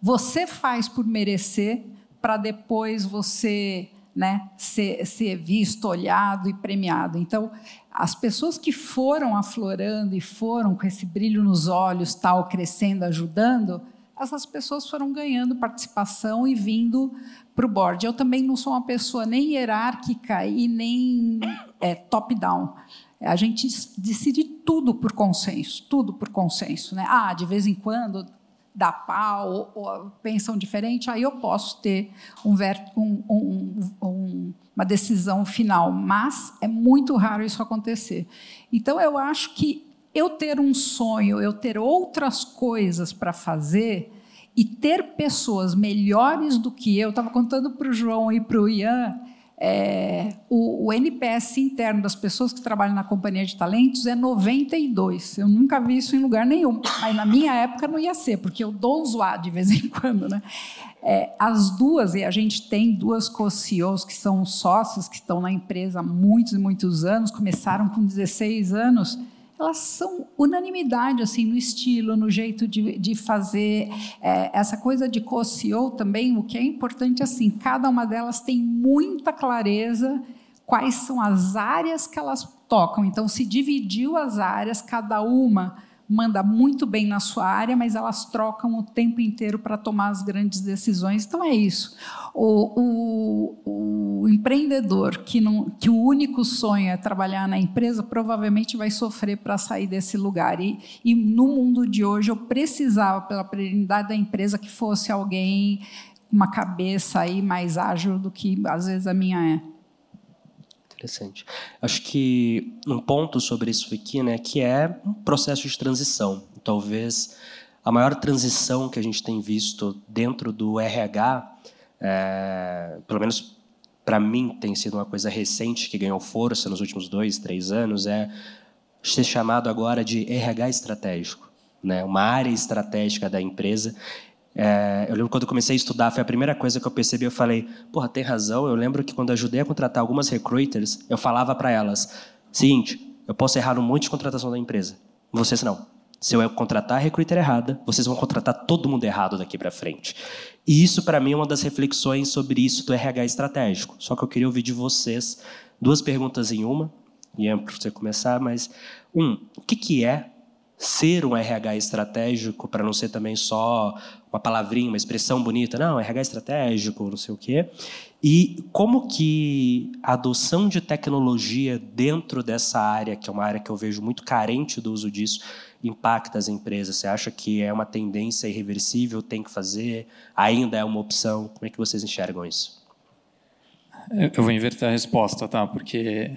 você faz por merecer, para depois você né, ser, ser visto, olhado e premiado. Então, as pessoas que foram aflorando e foram com esse brilho nos olhos, tal, crescendo, ajudando, essas pessoas foram ganhando participação e vindo para o board. Eu também não sou uma pessoa nem hierárquica e nem é, top-down. A gente decide tudo por consenso, tudo por consenso. Né? Ah, de vez em quando dá pau ou, ou pensam diferente, aí eu posso ter um, um, um, uma decisão final, mas é muito raro isso acontecer. Então, eu acho que eu ter um sonho, eu ter outras coisas para fazer, e ter pessoas melhores do que eu, estava contando para o João e para o Ian, É, o, o, NPS interno das pessoas que trabalham na companhia de talentos é 92. Eu nunca vi isso em lugar nenhum. Mas na minha época não ia ser, porque eu dou zoar de vez em *laughs* quando. Né? É, as duas, e a gente tem duas co-CEOs que são sócios, que estão na empresa há muitos e muitos anos, começaram com 16 anos elas são unanimidade assim no estilo, no jeito de, de fazer é, essa coisa de co-CEO também. O que é importante assim, cada uma delas tem muita clareza quais são as áreas que elas tocam. Então, se dividiu as áreas, cada uma manda muito bem na sua área, mas elas trocam o tempo inteiro para tomar as grandes decisões. Então é isso. O, o, o, empreendedor que, não, que o único sonho é trabalhar na empresa provavelmente vai sofrer para sair desse lugar. E, e no mundo de hoje eu precisava, pela perenidade da empresa, que fosse alguém com uma cabeça aí mais ágil do que às vezes a minha é. Interessante. Acho que um ponto sobre isso aqui, né, que é um processo de transição. Talvez a maior transição que a gente tem visto dentro do RH, é, pelo menos para mim tem sido uma coisa recente que ganhou força nos últimos dois, três anos, é ser chamado agora de RH estratégico, né, uma área estratégica da empresa é, eu lembro quando eu comecei a estudar, foi a primeira coisa que eu percebi. Eu falei, porra, tem razão. Eu lembro que quando eu ajudei a contratar algumas recruiters, eu falava para elas: seguinte, eu posso errar no monte de contratação da empresa. Vocês não. Se eu contratar a recruiter errada, vocês vão contratar todo mundo errado daqui para frente. E isso, para mim, é uma das reflexões sobre isso do RH estratégico. Só que eu queria ouvir de vocês duas perguntas em uma. E é para você começar, mas um, o que, que é ser um RH estratégico, para não ser também só uma palavrinha, uma expressão bonita, não, RH estratégico, não sei o quê. E como que a adoção de tecnologia dentro dessa área, que é uma área que eu vejo muito carente do uso disso, impacta as empresas? Você acha que é uma tendência irreversível, tem que fazer, ainda é uma opção? Como é que vocês enxergam isso? Eu vou inverter a resposta, tá? Porque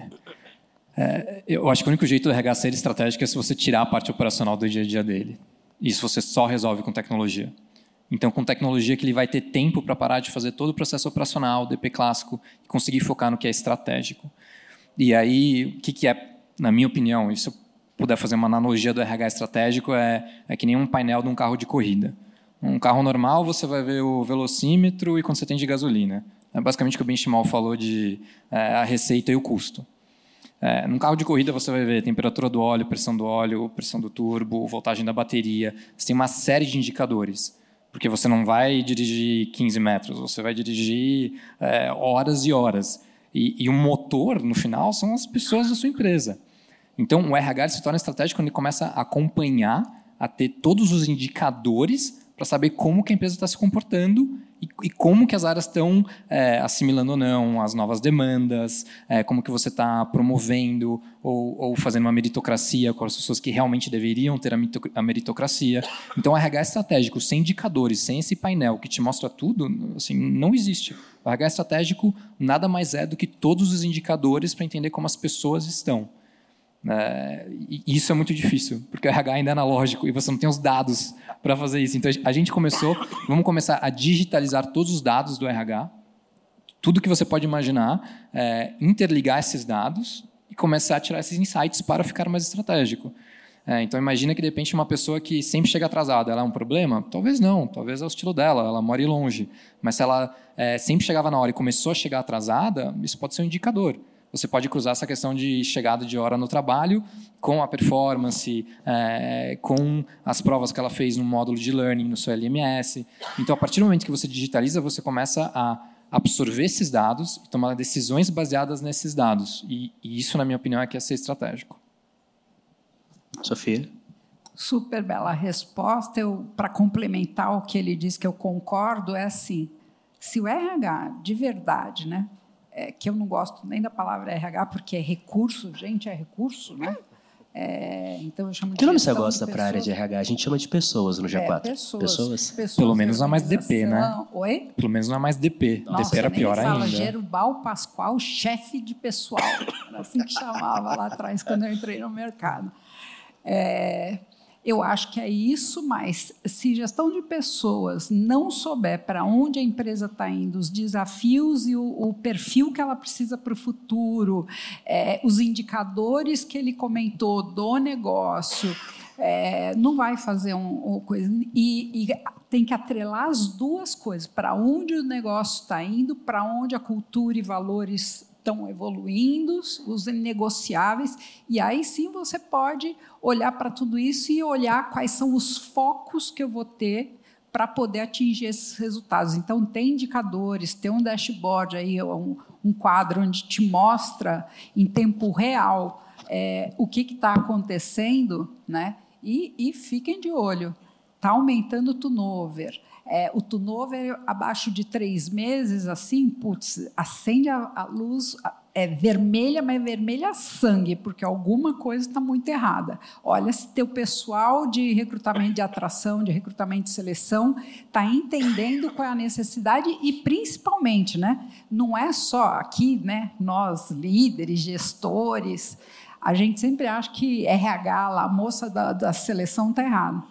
é, eu acho que o único jeito do RH ser estratégico é se você tirar a parte operacional do dia a dia dele. Isso você só resolve com tecnologia. Então, com tecnologia que ele vai ter tempo para parar de fazer todo o processo operacional, DP clássico, e conseguir focar no que é estratégico. E aí, o que, que é, na minha opinião, e se eu puder fazer uma analogia do RH estratégico, é, é que nem um painel de um carro de corrida. Um carro normal, você vai ver o velocímetro e quando você tem de gasolina. É basicamente o que o Benchimol falou de é, a receita e o custo. É, num carro de corrida você vai ver temperatura do óleo, pressão do óleo, pressão do turbo, voltagem da bateria. Você tem uma série de indicadores. Porque você não vai dirigir 15 metros, você vai dirigir é, horas e horas. E, e o motor, no final, são as pessoas da sua empresa. Então, o RH se torna estratégico quando ele começa a acompanhar, a ter todos os indicadores para saber como que a empresa está se comportando e, e, como que as áreas estão é, assimilando ou não as novas demandas, é, como que você está promovendo ou, ou, fazendo uma meritocracia com as pessoas que realmente deveriam ter a meritocracia. Então, RH estratégico sem indicadores, sem esse painel que te mostra tudo, assim, não existe. O RH estratégico nada mais é do que todos os indicadores para entender como as pessoas estão. É, e isso é muito difícil, porque o RH ainda é analógico e você não tem os dados para fazer isso. Então a gente começou, vamos começar a digitalizar todos os dados do RH, tudo que você pode imaginar, é, interligar esses dados e começar a tirar esses insights para ficar mais estratégico. É, então imagina que de repente uma pessoa que sempre chega atrasada, ela é um problema? Talvez não, talvez é o estilo dela, ela mora longe. Mas se ela é, sempre chegava na hora e começou a chegar atrasada, isso pode ser um indicador você pode cruzar essa questão de chegada de hora no trabalho com a performance, é, com as provas que ela fez no módulo de learning, no seu LMS. Então, a partir do momento que você digitaliza, você começa a absorver esses dados e tomar decisões baseadas nesses dados. E, e isso, na minha opinião, é que é ser estratégico. Sofia? Super bela resposta. Eu, para complementar o que ele disse, que eu concordo, é assim: se o RH de verdade, né, é, que eu não gosto nem da palavra RH, porque é recurso, gente, é recurso, né? É, então eu chamo que nome você gosta para a área de RH? A gente chama de pessoas no G4. É, pessoas, pessoas. pessoas. Pelo menos não é mais DP, né? Oi? Pelo menos não é mais DP. Nossa, DP era pior fala, ainda. Gerubal Pascoal, chefe de pessoal. Era assim que chamava lá atrás, quando eu entrei no mercado. É, Eu acho que é isso, mas se gestão de pessoas não souber para onde a empresa está indo, os desafios e o, o, perfil que ela precisa para o futuro, é, os indicadores que ele comentou do negócio, é, não vai fazer um, coisa. E, e, tem que atrelar as duas coisas: para onde o negócio está indo, para onde a cultura e valores estão evoluindo, os negociáveis, e aí sim você pode olhar para tudo isso e olhar quais são os focos que eu vou ter para poder atingir esses resultados. Então, tem indicadores, tem um dashboard aí, um, um quadro onde te mostra em tempo real é, o que está acontecendo, né? E, e fiquem de olho. Está aumentando o turnover. É, o turnover abaixo de três meses, assim, putz, acende a, a luz, é vermelha, mas vermelha sangue, porque alguma coisa está muito errada. Olha se teu pessoal de recrutamento de atração, de recrutamento de seleção, está entendendo qual é a necessidade e, principalmente, né, não é só aqui, né, nós líderes, gestores, a gente sempre acha que RH, a moça da, da seleção, está errada.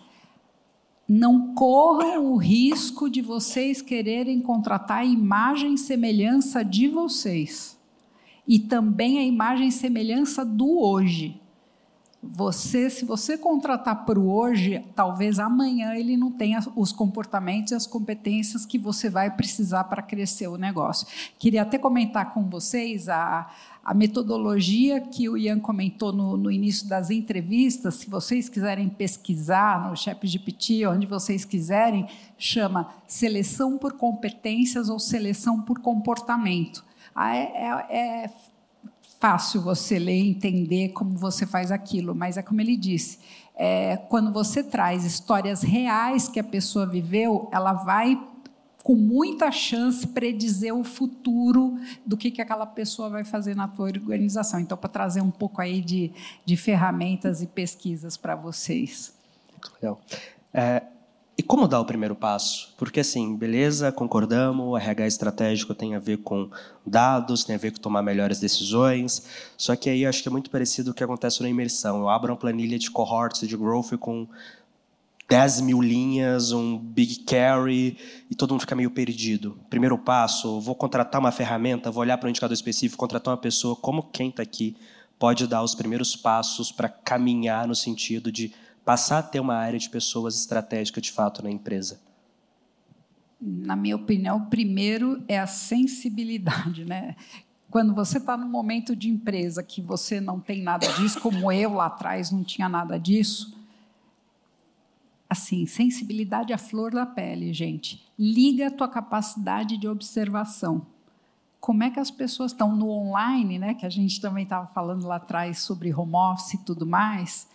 Não corram o risco de vocês quererem contratar a imagem e semelhança de vocês. E também a imagem e semelhança do hoje. Você, se você contratar para o hoje, talvez amanhã ele não tenha os comportamentos e as competências que você vai precisar para crescer o negócio. Queria até comentar com vocês a, a metodologia que o Ian comentou no, no, início das entrevistas, se vocês quiserem pesquisar no ChatGPT, onde vocês quiserem, chama seleção por competências ou seleção por comportamento. Ah, é, é, é fácil você ler e entender como você faz aquilo, mas é como ele disse, é, quando você traz histórias reais que a pessoa viveu, ela vai com muita chance predizer o futuro do que, que aquela pessoa vai fazer na tua organização. Então, para trazer um pouco aí de, de ferramentas e pesquisas para vocês. Legal. É, e como dar o primeiro passo? Porque, assim, beleza, concordamos, RH estratégico tem a ver com dados, tem a ver com tomar melhores decisões, só que aí acho que é muito parecido o que acontece na imersão. Eu abro uma planilha de cohorts de growth com 10 mil linhas, um big carry, e todo mundo fica meio perdido. Primeiro passo, vou contratar uma ferramenta, vou olhar para um indicador específico, contratar uma pessoa, como quem está aqui pode dar os primeiros passos para caminhar no sentido de passar a ter uma área de pessoas estratégica de fato na empresa? Na minha opinião, o primeiro é a sensibilidade, né? Quando você está num momento de empresa que você não tem nada disso, como eu lá atrás não tinha nada disso, assim, sensibilidade à flor da pele, gente. Liga a tua capacidade de observação. Como é que as pessoas estão no online, né? Que a gente também estava falando lá atrás sobre home office e tudo mais.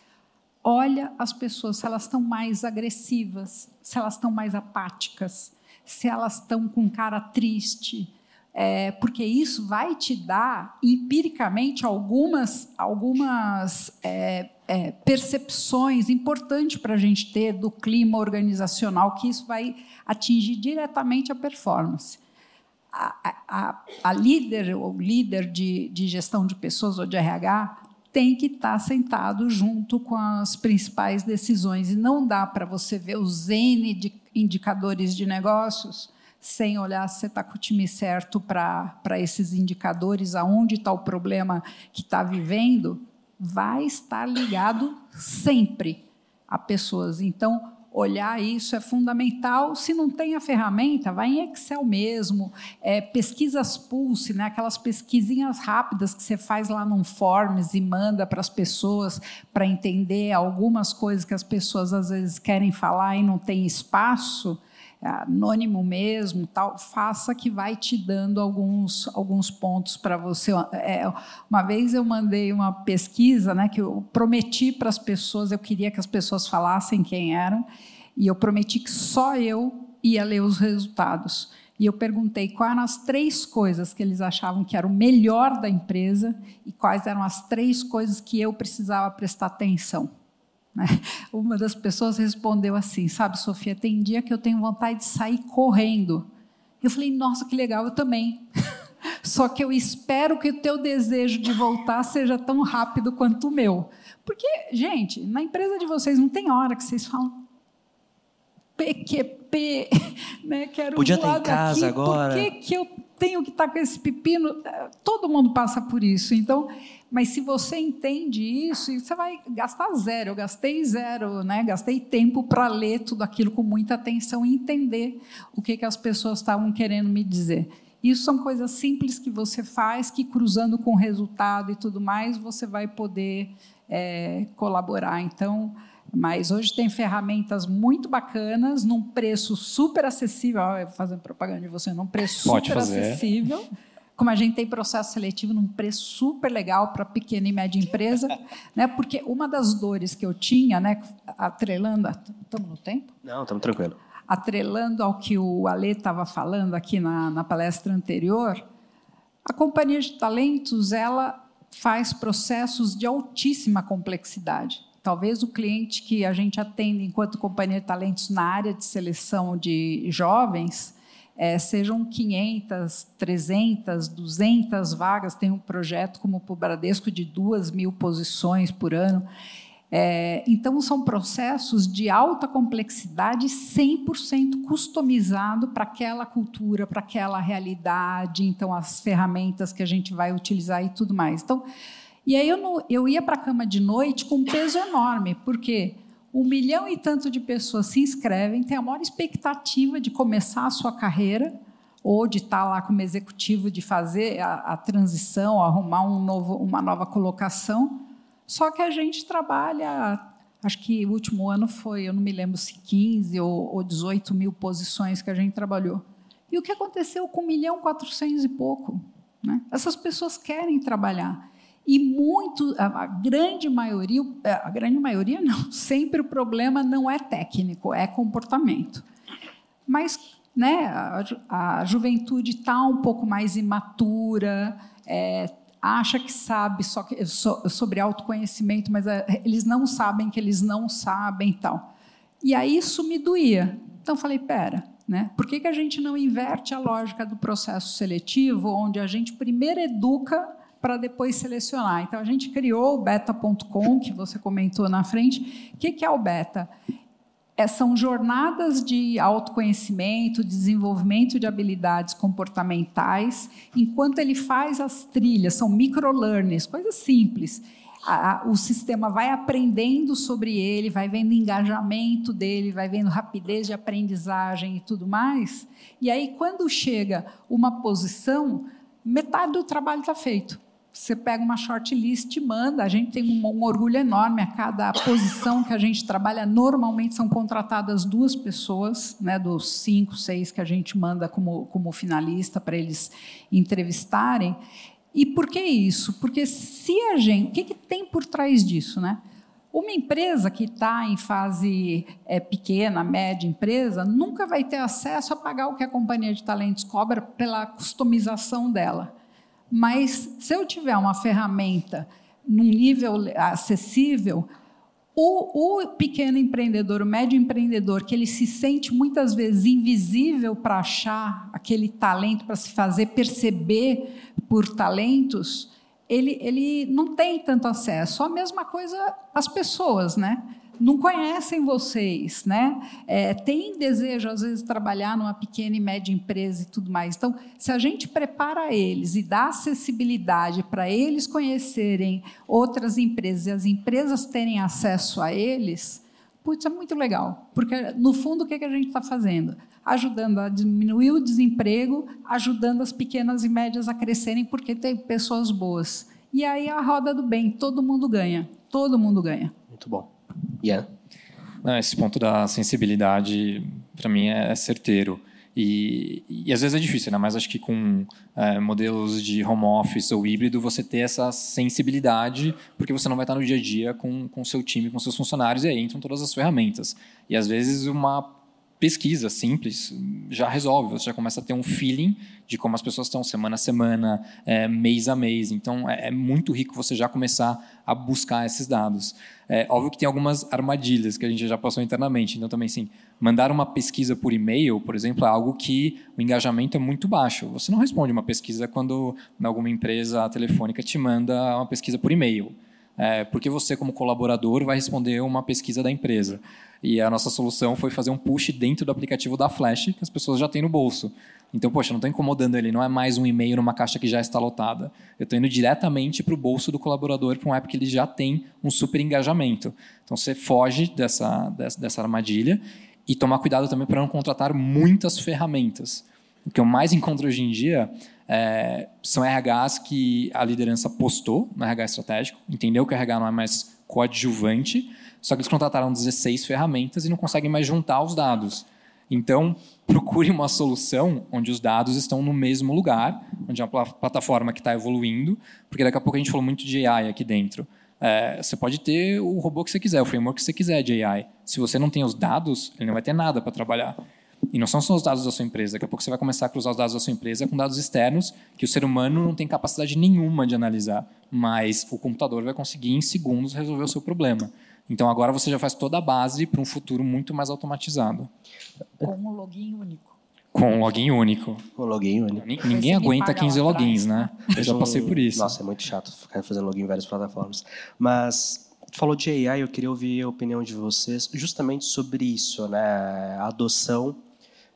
Olha as pessoas, se elas estão mais agressivas, se elas estão mais apáticas, se elas estão com cara triste, é, porque isso vai te dar empiricamente algumas, algumas é, é, percepções importantes para a gente ter do clima organizacional, que isso vai atingir diretamente a performance. A, a, a líder ou líder de, de gestão de pessoas ou de RH tem que estar sentado junto com as principais decisões e não dá para você ver os N indicadores de negócios sem olhar se está com o time certo para esses indicadores, aonde está o problema que está vivendo, vai estar ligado sempre a pessoas. Então, olhar isso é fundamental. Se não tem a ferramenta, vai em Excel mesmo, é, pesquisas Pulse, né, aquelas pesquisinhas rápidas que você faz lá num Forms e manda para as pessoas para entender algumas coisas que as pessoas às vezes querem falar e não tem espaço anônimo mesmo, tal, faça que vai te dando alguns, alguns pontos para você. É, uma vez eu mandei uma pesquisa, né, que eu prometi para as pessoas, eu queria que as pessoas falassem quem eram, e eu prometi que só eu ia ler os resultados. E eu perguntei quais eram as três coisas que eles achavam que era o melhor da empresa e quais eram as três coisas que eu precisava prestar atenção. Né? Uma das pessoas respondeu assim: Sabe, Sofia, tem dia que eu tenho vontade de sair correndo. Eu falei: Nossa, que legal, eu também. *laughs* Só que eu espero que o teu desejo de voltar seja tão rápido quanto o meu. Porque, gente, na empresa de vocês não tem hora que vocês falam PQP, *laughs* né? Quero Podia estar em casa daqui. agora. Por que, que eu tenho que estar com esse pepino? Todo mundo passa por isso. Então, mas se você entende isso, você vai gastar zero. Eu gastei zero, né? Gastei tempo para ler tudo aquilo com muita atenção e entender o que, que as pessoas estavam querendo me dizer. Isso são coisas simples que você faz, que cruzando com o resultado e tudo mais, você vai poder é, colaborar. Então, mas hoje tem ferramentas muito bacanas, num preço super acessível. Ó, fazendo propaganda de você, num preço Pode super fazer. acessível. Como a gente tem processo seletivo num preço super legal para pequena e média empresa, né? Porque uma das dores que eu tinha, né, atrelando, estamos no tempo? Não, estamos tranquilo. Atrelando ao que o Ale estava falando aqui na, na palestra anterior, a companhia de talentos ela faz processos de altíssima complexidade. Talvez o cliente que a gente atende enquanto companhia de talentos na área de seleção de jovens é, sejam 500, 300, 200 vagas. Tem um projeto como o Bradesco de 2 mil posições por ano. É, então, são processos de alta complexidade, 100% customizado para aquela cultura, para aquela realidade, então, as ferramentas que a gente vai utilizar e tudo mais. Então, e aí eu, não, eu ia para a cama de noite com um peso enorme, porque um milhão e tanto de pessoas se inscrevem, têm a maior expectativa de começar a sua carreira, ou de estar lá como executivo, de fazer a, a transição, arrumar um novo, uma nova colocação. Só que a gente trabalha, acho que o último ano foi, eu não me lembro se 15 ou, ou 18 mil posições que a gente trabalhou. E o que aconteceu com 1 milhão 400 e pouco? Né? Essas pessoas querem trabalhar. E muito, a grande maioria, a grande maioria não, *laughs* sempre o problema não é técnico, é comportamento. Mas né, a, a juventude está um pouco mais imatura, é, acha que sabe só que, so, sobre autoconhecimento, mas é, eles não sabem que eles não sabem e tal. E aí isso me doía. Então falei, pera, né? Por que, que a gente não inverte a lógica do processo seletivo, onde a gente primeiro educa para depois selecionar? Então a gente criou o beta.com, que você comentou na frente. O que, que é o beta? É, são jornadas de autoconhecimento, desenvolvimento de habilidades comportamentais, enquanto ele faz as trilhas, são microlearnings, coisas simples. A, a, o sistema vai aprendendo sobre ele, vai vendo engajamento dele, vai vendo rapidez de aprendizagem e tudo mais. E aí, quando chega uma posição, metade do trabalho está feito você pega uma shortlist e manda. A gente tem um, um, orgulho enorme a cada posição que a gente trabalha. Normalmente são contratadas duas pessoas, né, dos cinco, seis que a gente manda como, como finalista para eles entrevistarem. E por que isso? Porque se a gente, o que, que tem por trás disso, né? Uma empresa que está em fase é, pequena, média empresa, nunca vai ter acesso a pagar o que a companhia de talentos cobra pela customização dela. Mas se eu tiver uma ferramenta num nível acessível, o, o, pequeno empreendedor, o médio empreendedor, que ele se sente muitas vezes invisível para achar aquele talento, para se fazer perceber por talentos, ele, ele não tem tanto acesso. A mesma coisa as pessoas, né? Não conhecem vocês, né? É, tem desejo, às vezes, de trabalhar numa pequena e média empresa e tudo mais. Então, se a gente prepara eles e dá acessibilidade para eles conhecerem outras empresas e as empresas terem acesso a eles, putz, é muito legal. Porque, no fundo, o que, é que a gente está fazendo? Ajudando a diminuir o desemprego, ajudando as pequenas e médias a crescerem, porque tem pessoas boas. E aí a roda do bem, todo mundo ganha. Todo mundo ganha. Muito bom. Yeah. Não, esse ponto da sensibilidade, para mim, é, é certeiro. E, e, às vezes é difícil, né? mas acho que com é, modelos de home office ou híbrido, você ter essa sensibilidade, porque você não vai estar no dia a dia com o seu time, com seus funcionários, e aí entram todas as ferramentas. E às vezes uma pesquisa simples, já resolve, você já começa a ter um feeling de como as pessoas estão semana a semana, é, mês a mês. Então, é, é, muito rico você já começar a buscar esses dados. É óbvio que tem algumas armadilhas que a gente já passou internamente. Então, também, sim, mandar uma pesquisa por e-mail, por exemplo, é algo que o engajamento é muito baixo. Você não responde uma pesquisa quando alguma empresa telefônica te manda uma pesquisa por e-mail. É, porque você, como colaborador, vai responder uma pesquisa da empresa. E a nossa solução foi fazer um push dentro do aplicativo da Flash, que as pessoas já têm no bolso. Então, poxa, não estou incomodando ele, não é mais um e-mail numa caixa que já está lotada. Eu estou indo diretamente para o bolso do colaborador, para um app que ele já tem um super engajamento. Então, você foge dessa, dessa, dessa armadilha e tomar cuidado também para não contratar muitas ferramentas. O que eu mais encontro hoje em dia é, são RHs que a liderança postou no RH estratégico, entendeu que o RH não é mais coadjuvante, só que eles contrataram 16 ferramentas e não conseguem mais juntar os dados. Então, procure uma solução onde os dados estão no mesmo lugar, onde é uma plataforma que está evoluindo, porque daqui a pouco a gente falou muito de AI aqui dentro. É, você pode ter o robô que você quiser, o framework que você quiser de AI. Se você não tem os dados, ele não vai ter nada para trabalhar. E não são só os dados da sua empresa. Daqui a pouco você vai começar a cruzar os dados da sua empresa com dados externos que o ser humano não tem capacidade nenhuma de analisar. Mas o computador vai conseguir, em segundos, resolver o seu problema. Então agora você já faz toda a base para um futuro muito mais automatizado. Com um login único. Com um login único. Com um login único. Ninguém aguenta 15 logins, né? Eu já passei por isso. Nossa, é muito chato ficar fazendo login em várias plataformas. Mas falou de AI, eu queria ouvir a opinião de vocês justamente sobre isso, né? A adoção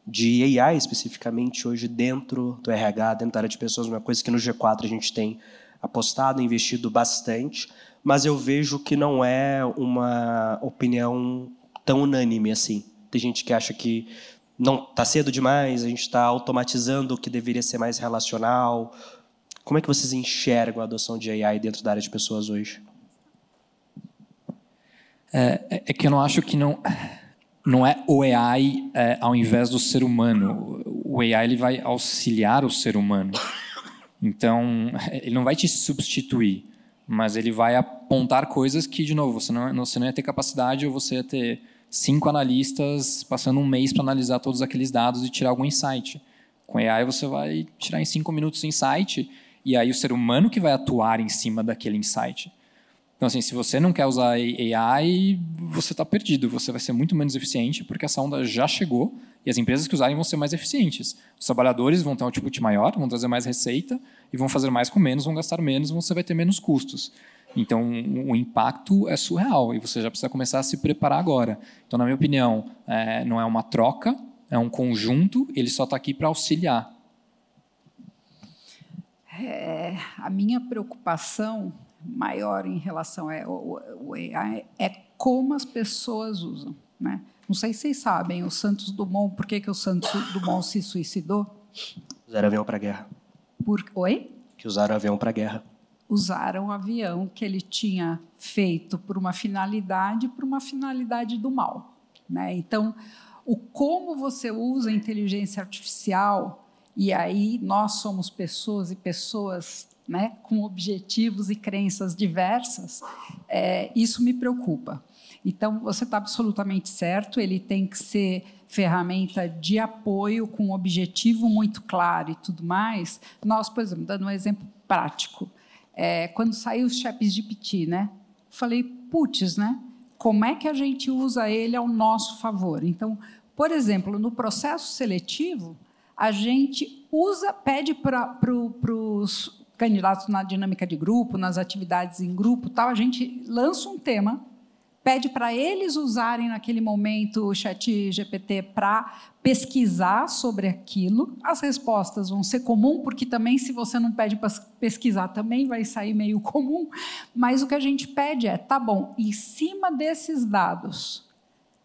de AI especificamente hoje dentro do RH, dentro da área de pessoas, uma coisa que no G4 a gente tem apostado, investido bastante, mas eu vejo que não é uma opinião tão unânime assim. Tem gente que acha que não está cedo demais, a gente está automatizando o que deveria ser mais relacional. Como é que vocês enxergam a adoção de AI dentro da área de pessoas hoje? É, é, é que eu não acho que não não é o AI é, ao invés do ser humano. O AI ele vai auxiliar o ser humano. Então, *laughs* ele não vai te substituir, mas ele vai apontar coisas que, de novo, você não, você não ia ter capacidade ou você ia ter cinco analistas passando um mês para analisar todos aqueles dados e tirar algum insight. Com AI, você vai tirar em cinco minutos insight e aí o ser humano que vai atuar em cima daquele insight. Então, assim, se você não quer usar AI, você está perdido. Você vai ser muito menos eficiente, porque essa onda já chegou e as empresas que usarem vão ser mais eficientes. Os trabalhadores vão ter um output maior, vão trazer mais receita e vão fazer mais com menos, vão gastar menos, você vai ter menos custos. Então, o impacto é surreal e você já precisa começar a se preparar agora. Então, na minha opinião, é, não é uma troca, é um conjunto, ele só está aqui para auxiliar. É, a minha preocupação maior em relação AI é como as pessoas usam. Né? Não sei se vocês sabem, o Santos Dumont, por que, que o Santos Dumont se suicidou? Usaram avião para a guerra. Por... Oi? Que usaram avião para a guerra. Usaram o avião que ele tinha feito por uma finalidade, por uma finalidade do mal. Né? Então, o como você usa a inteligência artificial, e aí nós somos pessoas e pessoas né, com objetivos e crenças diversas, é, isso me preocupa. Então, você está absolutamente certo, ele tem que ser ferramenta de apoio com um objetivo muito claro e tudo mais. Nós, por exemplo, dando um exemplo prático, é, quando saiu os chaps de PT, né, falei, putz, né, como é que a gente usa ele ao nosso favor? Então, por exemplo, no processo seletivo, a gente usa, pede para os candidatos na dinâmica de grupo, nas atividades em grupo, tal, a gente lança um tema, pede para eles usarem naquele momento o chat GPT para pesquisar sobre aquilo. As respostas vão ser comum, porque também se você não pede para pesquisar, também vai sair meio *laughs* comum, mas o que a gente pede é, tá bom, em cima desses dados,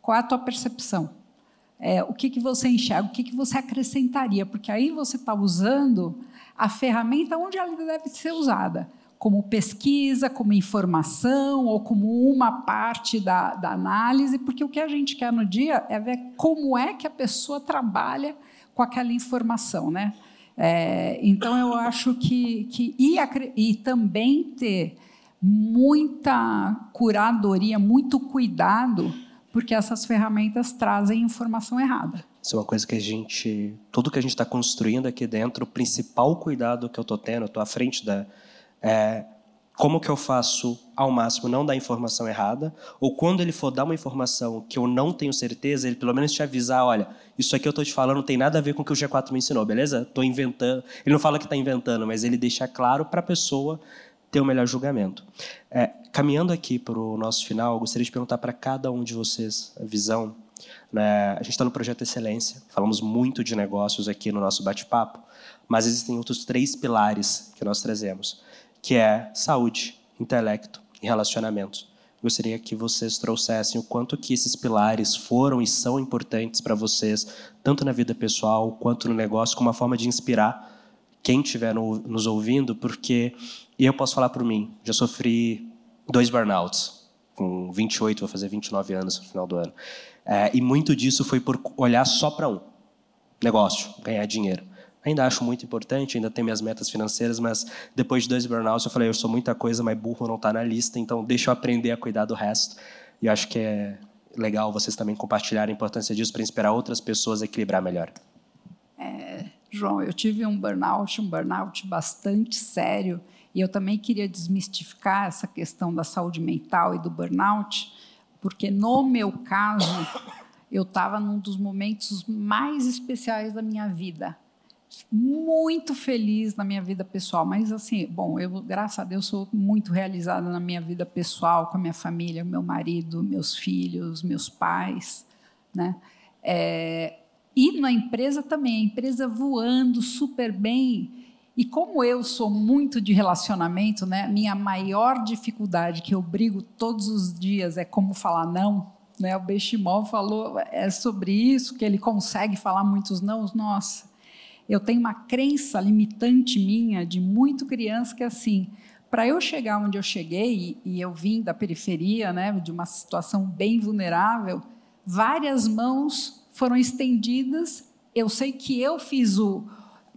qual é a tua percepção? É, o que, que você enxerga, o que, que você acrescentaria, porque aí você está usando a ferramenta onde ela deve ser usada, como pesquisa, como informação ou como uma parte da, da análise, porque o que a gente quer no dia é ver como é que a pessoa trabalha com aquela informação, né? É, então eu acho que, que e, e também ter muita curadoria, muito cuidado, porque essas ferramentas trazem informação errada. Isso é uma coisa que a gente, tudo que a gente está construindo aqui dentro, o principal cuidado que eu estou tendo, eu estou à frente da, é, como que eu faço ao máximo não dar informação errada, ou quando ele for dar uma informação que eu não tenho certeza, ele pelo menos te avisar, olha, isso aqui eu estou te falando não tem nada a ver com o que o G4 me ensinou, beleza? Estou inventando. Ele não fala que está inventando, mas ele deixa claro para a pessoa ter o melhor julgamento. É, caminhando aqui para o nosso final, gostaria de perguntar para cada um de vocês a visão. Né? A gente está no projeto Excelência, falamos muito de negócios aqui no nosso bate-papo, mas existem outros três pilares que nós trazemos que é saúde, intelecto e relacionamentos. Gostaria que vocês trouxessem o quanto que esses pilares foram e são importantes para vocês, tanto na vida pessoal quanto no negócio, como uma forma de inspirar quem estiver nos ouvindo, porque eu posso falar por mim, já sofri dois burnouts, com 28, vou fazer 29 anos no final do ano. É, e muito disso foi por olhar só para um negócio, ganhar dinheiro. Ainda acho muito importante, ainda tenho minhas metas financeiras, mas depois de dois burnouts eu falei, eu sou muita coisa, mas burro não está na lista, então deixa eu aprender a cuidar do resto. E acho que é legal vocês também compartilharem a importância disso para inspirar outras pessoas a equilibrar melhor. É, João, eu tive um burnout, um burnout bastante sério, e eu também queria desmistificar essa questão da saúde mental e do burnout, porque no meu caso, eu estava num dos momentos mais especiais da minha vida muito feliz na minha vida pessoal, mas assim, bom, eu graças a Deus sou muito realizada na minha vida pessoal, com a minha família, meu marido, meus filhos, meus pais, né? É, e na empresa também, a empresa voando super bem. E como eu sou muito de relacionamento, né? Minha maior dificuldade que eu brigo todos os dias é como falar não. Né? O Bechimol falou é sobre isso, que ele consegue falar muitos não. Nossa, eu tenho uma crença limitante minha de muito criança que é assim, para eu chegar onde eu cheguei e eu vim da periferia, né, de uma situação bem vulnerável, várias mãos foram estendidas. Eu sei que eu fiz o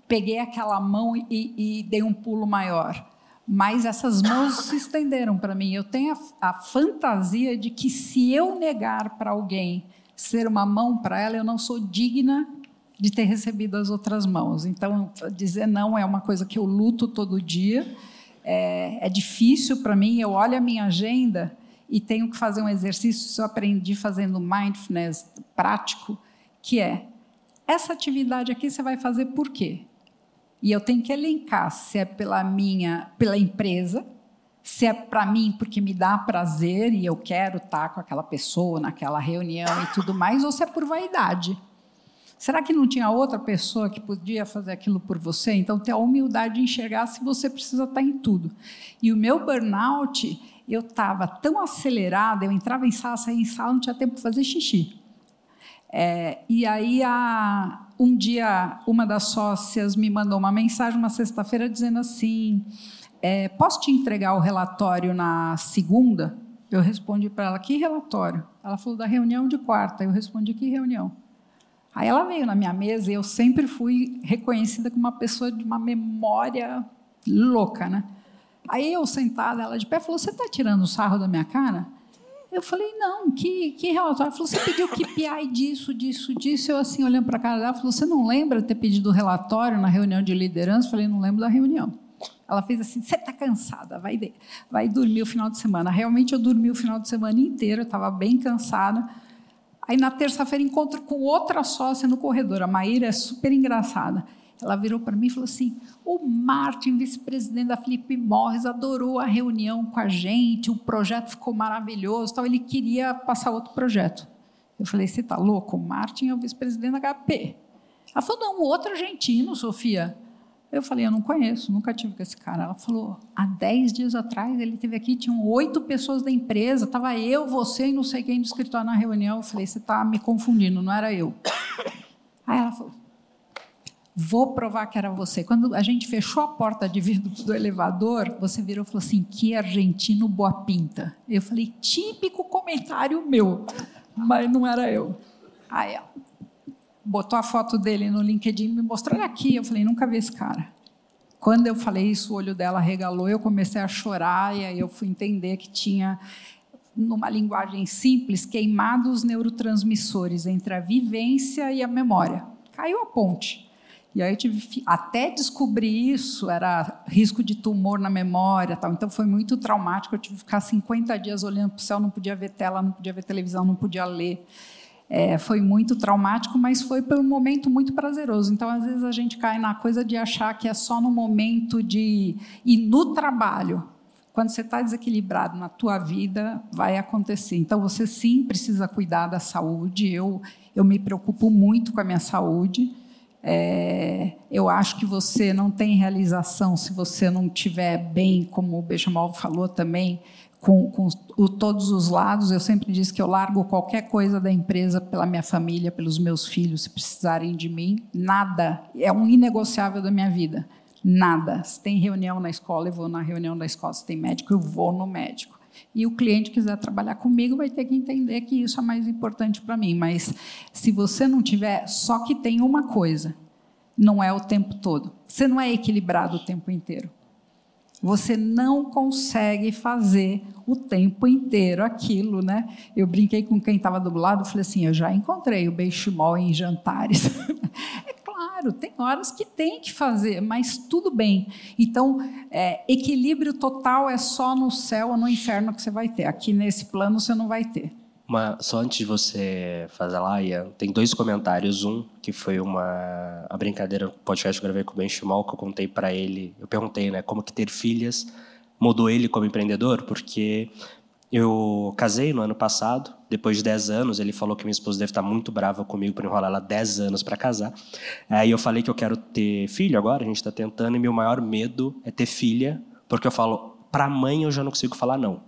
peguei aquela mão e, e dei um pulo maior, mas essas mãos se estenderam para mim. Eu tenho a, a fantasia de que se eu negar para alguém ser uma mão para ela, eu não sou digna de ter recebido as outras mãos. Então, dizer não é uma coisa que eu luto todo dia. É, é difícil para mim. Eu olho a minha agenda e tenho que fazer um exercício. Isso eu aprendi fazendo mindfulness prático, que é essa atividade aqui você vai fazer por quê? E eu tenho que elencar se é pela minha, pela empresa, se é para mim porque me dá prazer e eu quero estar com aquela pessoa naquela reunião e tudo mais, ou se é por vaidade. Será que não tinha outra pessoa que podia fazer aquilo por você? Então, ter a humildade de enxergar se você precisa estar em tudo. E o meu burnout, eu estava tão acelerada, eu entrava em sala, saía em sala, não tinha tempo para fazer xixi. É, e aí, a, um dia, uma das sócias me mandou uma mensagem, uma sexta-feira, dizendo assim: é, Posso te entregar o relatório na segunda? Eu respondi para ela: Que relatório? Ela falou da reunião de quarta. Eu respondi: Que reunião? Aí ela veio na minha mesa e eu sempre fui reconhecida como uma pessoa de uma memória louca, né? Aí eu sentada, ela de pé, falou: Você está tirando sarro da minha cara? Eu falei: Não, que, que relatório? Ela falou: Você pediu KPI disso, disso, disso. Eu, assim, olhando para a cara dela, falou: Você não lembra ter pedido o relatório na reunião de liderança? Eu falei: Não lembro da reunião. Ela fez assim: Você está cansada, vai, vai dormir o final de semana. Realmente eu dormi o final de semana inteiro, eu estava bem cansada. Aí na terça-feira encontro com outra sócia no corredor. A Maíra é super engraçada. Ela virou para mim e falou assim: o Martin, vice-presidente da Felipe Morris, adorou a reunião com a gente, o projeto ficou maravilhoso, tal. ele queria passar outro projeto. Eu falei: você está louco? O Martin é o vice-presidente da HP. Ela falou: não, outro argentino, Sofia. Eu falei, eu não conheço, nunca tive com esse cara. Ela falou, há dez dias atrás ele teve aqui, tinham oito pessoas da empresa, estava eu, você e não sei quem do escritório na reunião. Eu falei, você está me confundindo, não era eu. Aí ela falou, vou provar que era você. Quando a gente fechou a porta de vidro do elevador, você virou e falou assim, que argentino boa pinta. Eu falei, típico comentário meu, mas não era eu. Aí ela, botou a foto dele no LinkedIn e me mostrou, olha aqui. Eu falei, nunca vi esse cara. Quando eu falei isso, o olho dela regalou, eu comecei a chorar e aí eu fui entender que tinha numa linguagem simples, queimado os neurotransmissores entre a vivência e a memória. Caiu a ponte. E aí eu tive até descobrir isso, era risco de tumor na memória, tal. Então foi muito traumático, eu tive que ficar 50 dias olhando para o céu, não podia ver tela, não podia ver televisão, não podia ler. É, foi muito traumático, mas foi por um momento muito prazeroso. Então, às vezes, a gente cai na coisa de achar que é só no momento de. E no trabalho. Quando você está desequilibrado na tua vida, vai acontecer. Então, você sim precisa cuidar da saúde. Eu, eu me preocupo muito com a minha saúde. É, eu acho que você não tem realização se você não estiver bem, como o Benjamin falou também, com, com o, todos os lados. Eu sempre disse que eu largo qualquer coisa da empresa pela minha família, pelos meus filhos, se precisarem de mim. Nada. É um inegociável da minha vida. Nada. Se tem reunião na escola, eu vou na reunião da escola. Se tem médico, eu vou no médico. E o cliente quiser trabalhar comigo, vai ter que entender que isso é mais importante para mim. Mas se você não tiver, só que tem uma coisa, não é o tempo todo. Você não é equilibrado o tempo inteiro. Você não consegue fazer o tempo inteiro aquilo, né? Eu brinquei com quem estava do lado, falei assim, eu já encontrei o benchimol em jantares. *laughs* é claro, tem horas que tem que fazer, mas tudo bem. Então, é, equilíbrio total é só no céu ou no inferno que você vai ter. Aqui nesse plano você não vai ter. Uma, só antes de você fazer lá, Ian, tem dois comentários. Um que foi uma a brincadeira, podcast que eu gravei com o Ben que eu contei para ele. Eu perguntei, né, como que ter filhas mudou ele como empreendedor, porque eu casei no ano passado, depois de 10 anos, ele falou que minha esposa deve estar muito brava comigo por enrolar ela 10 anos para casar. Aí eu falei que eu quero ter filho agora, a gente está tentando, e meu maior medo é ter filha, porque eu falo, para mãe eu já não consigo falar não.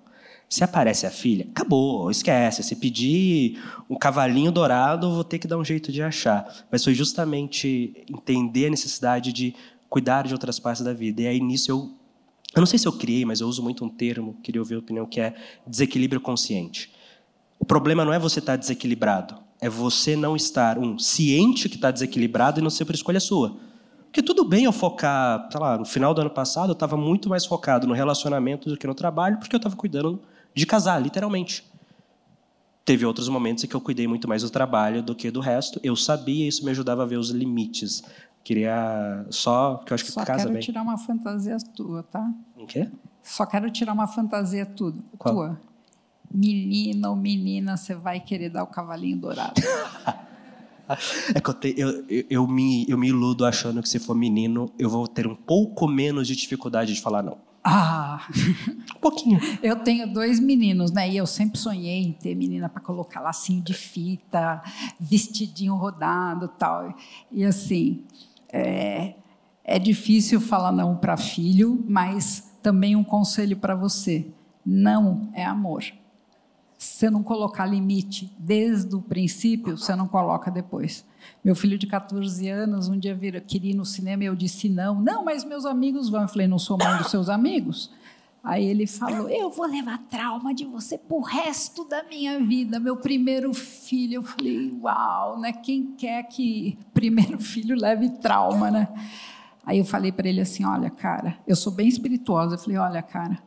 Se aparece a filha, acabou, esquece. Se pedir um cavalinho dourado, vou ter que dar um jeito de achar. Mas foi justamente entender a necessidade de cuidar de outras partes da vida. E aí nisso eu. Eu não sei se eu criei, mas eu uso muito um termo, queria ouvir a opinião, que é desequilíbrio consciente. O problema não é você estar desequilibrado, é você não estar, um, ciente que está desequilibrado e não ser por escolha sua. Porque tudo bem eu focar, sei lá, no final do ano passado eu estava muito mais focado no relacionamento do que no trabalho, porque eu estava cuidando de casar, literalmente. Teve outros momentos em que eu cuidei muito mais do trabalho do que do resto. Eu sabia, isso me ajudava a ver os limites. Queria só, que eu acho que só casa bem. Quero tirar uma fantasia tua, tá? O quê? Só quero tirar uma fantasia tudo, Qual? tua. Menina ou menina, você vai querer dar o cavalinho dourado. *laughs* É que eu, te, eu, eu, eu, me, eu me iludo achando que se for menino, eu vou ter um pouco menos de dificuldade de falar não. Ah, *laughs* um pouquinho. Eu tenho dois meninos, né? E eu sempre sonhei em ter menina para colocar lacinho de fita, vestidinho rodado, tal. E assim, é, é difícil falar não para filho, mas também um conselho para você: não é amor. Se você não colocar limite desde o princípio, você não coloca depois. Meu filho de 14 anos, um dia vir, queria ir no cinema e eu disse não. Não, mas meus amigos vão. Eu falei, não sou mãe dos seus amigos? Aí ele falou: Eu vou levar trauma de você pro resto da minha vida. Meu primeiro filho. Eu falei: Uau, né? Quem quer que primeiro *laughs* filho leve trauma, né? Aí eu falei para ele assim: Olha, cara, eu sou bem espirituosa. Eu falei: Olha, cara,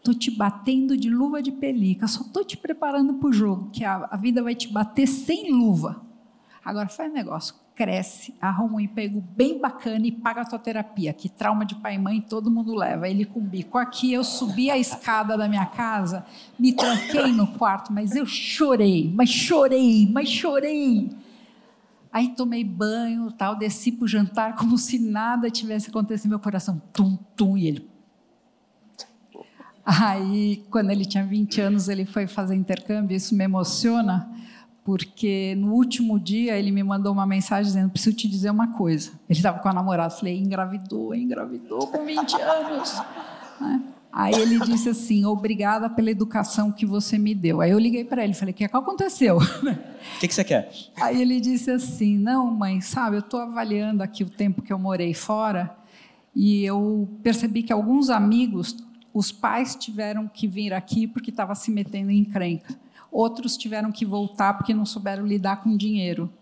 Estou te batendo de luva de pelica, só estou te preparando para o jogo, que a, a, vida vai te bater sem luva. Agora faz negócio, cresce, arruma um emprego bem bacana e paga a tua terapia, que trauma de pai e mãe todo mundo leva. Ele com bico. Aqui eu subi a escada da minha casa, me tranquei no quarto, mas eu chorei, mas chorei, mas chorei. Aí tomei banho, tal, desci para o jantar como se nada tivesse acontecido, meu coração tum tum e ele Aí, quando ele tinha 20 anos, ele foi fazer intercâmbio, isso me emociona, porque no último dia ele me mandou uma mensagem dizendo: preciso te dizer uma coisa. Ele estava com a namorada, falei: engravidou, engravidou com 20 anos. Né? Aí ele disse assim: obrigada pela educação que você me deu. Aí eu liguei para ele, falei: o que, que aconteceu? O que, que você quer? Aí ele disse assim: não, mãe, sabe, eu estou avaliando aqui o tempo que eu morei fora e eu percebi que alguns amigos os pais tiveram que vir aqui porque estava se metendo em encrenca. Outros tiveram que voltar porque não souberam lidar com dinheiro.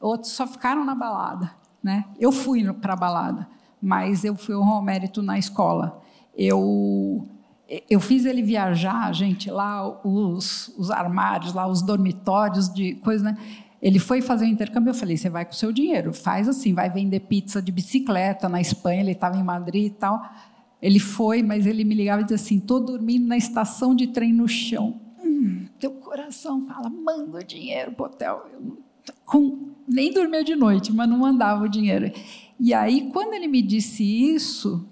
Outros só ficaram na balada. Né? Eu fui para a balada, mas eu fui honrar o mérito na escola. Eu, eu fiz ele viajar, gente, lá os, os armários, lá os dormitórios de coisa, né? Ele foi fazer o intercâmbio, eu falei, você vai com o seu dinheiro, faz assim, vai vender pizza de bicicleta na Espanha, ele estava em Madrid e tal. Ele foi, mas ele me ligava e dizia assim, estou dormindo na estação de trem no chão. Hum, teu coração fala, manda o dinheiro para o hotel. Eu, com, nem dormia de noite, mas não mandava o dinheiro. E aí, quando ele me disse isso,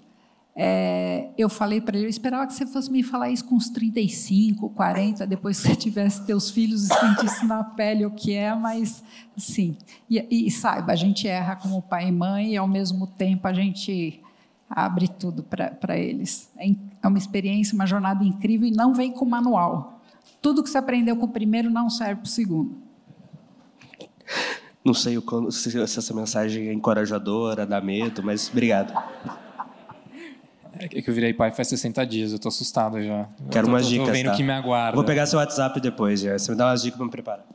é, eu falei para ele, eu esperava que você fosse me falar isso com uns 35, 40, depois que você tivesse teus filhos e sentisse na pele o que é, mas assim, e, e saiba, a gente erra como pai e mãe e ao mesmo tempo a gente abre tudo para eles. É, é uma experiência, uma jornada incrível e não vem com manual. Tudo que você aprendeu com o primeiro não serve para o segundo. Não sei se essa mensagem é encorajadora, dá medo, mas obrigado. É que eu virei pai faz 60 dias, eu tô assustado já. Quero tô, umas tô, dicas. Tô vendo tá? que me aguarda. Vou pegar seu WhatsApp depois, já. você me dá umas dicas para me preparar.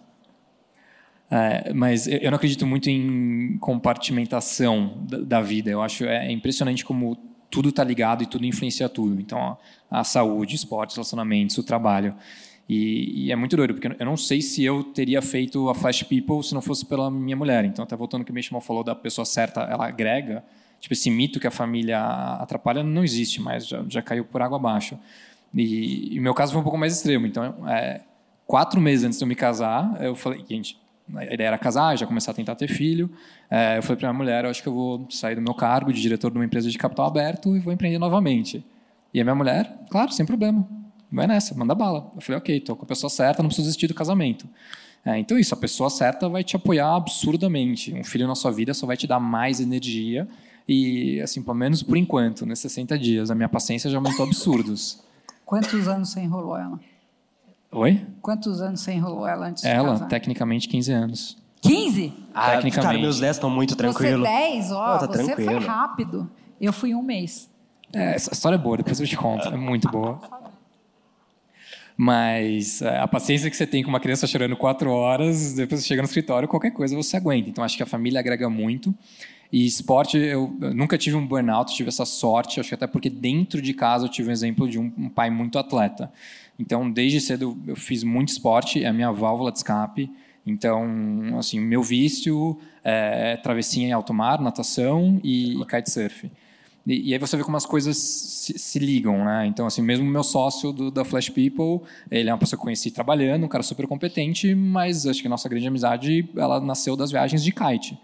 É, mas eu não acredito muito em compartimentação da, da vida. Eu acho é impressionante como tudo está ligado e tudo influencia tudo. Então, a saúde, esportes, relacionamentos, o trabalho. E, e, é muito doido, porque eu não sei se eu teria feito a Flash People se não fosse pela minha mulher. Então, até voltando ao que o Mishima falou da pessoa certa, ela agrega Tipo, esse mito que a família atrapalha não existe mais, já, já caiu por água abaixo. E o meu caso foi um pouco mais extremo. Então, é, quatro meses antes de eu me casar, eu falei, gente, a ideia era casar, já começar a tentar ter filho. É, eu falei para minha mulher, acho que eu vou sair do meu cargo de diretor de uma empresa de capital aberto e vou empreender novamente. E a minha mulher, claro, sem problema, vai nessa, manda bala. Eu falei, ok, estou com a pessoa certa, não preciso desistir do casamento. É, então isso, a pessoa certa vai te apoiar absurdamente. Um filho na sua vida só vai te dar mais energia e, assim, pelo menos por enquanto, nesses 60 dias, a minha paciência já aumentou absurdos. Quantos anos você enrolou ela? Oi? Quantos anos você enrolou ela antes ela, de casar? tecnicamente, 15 anos. 15? Ah, Tecnicamente. Cara, meus 10 estão muito tranquilos. Você 10, ó, oh, tá você tranquilo. foi rápido. Eu fui um mês. É, essa história é boa, depois eu te conto. É muito boa. Mas é, a paciência que você tem com uma criança chorando quatro horas, depois você chega no escritório, qualquer coisa você aguenta. Então, acho que a família agrega muito. E esporte, eu, nunca tive um burnout, tive essa sorte, acho que até porque dentro de casa eu tive um exemplo de um, um pai muito atleta. Então, desde cedo eu fiz muito esporte, é a minha válvula de escape. Então, assim, meu vício é travessinha em alto mar, natação e, e kitesurf. E, e, aí você vê como as coisas se, se ligam, né? Então, assim, mesmo meu sócio do, da Flash People, ele é uma pessoa que eu conheci trabalhando, um cara super competente, mas acho que a nossa grande amizade, ela nasceu das viagens de kite.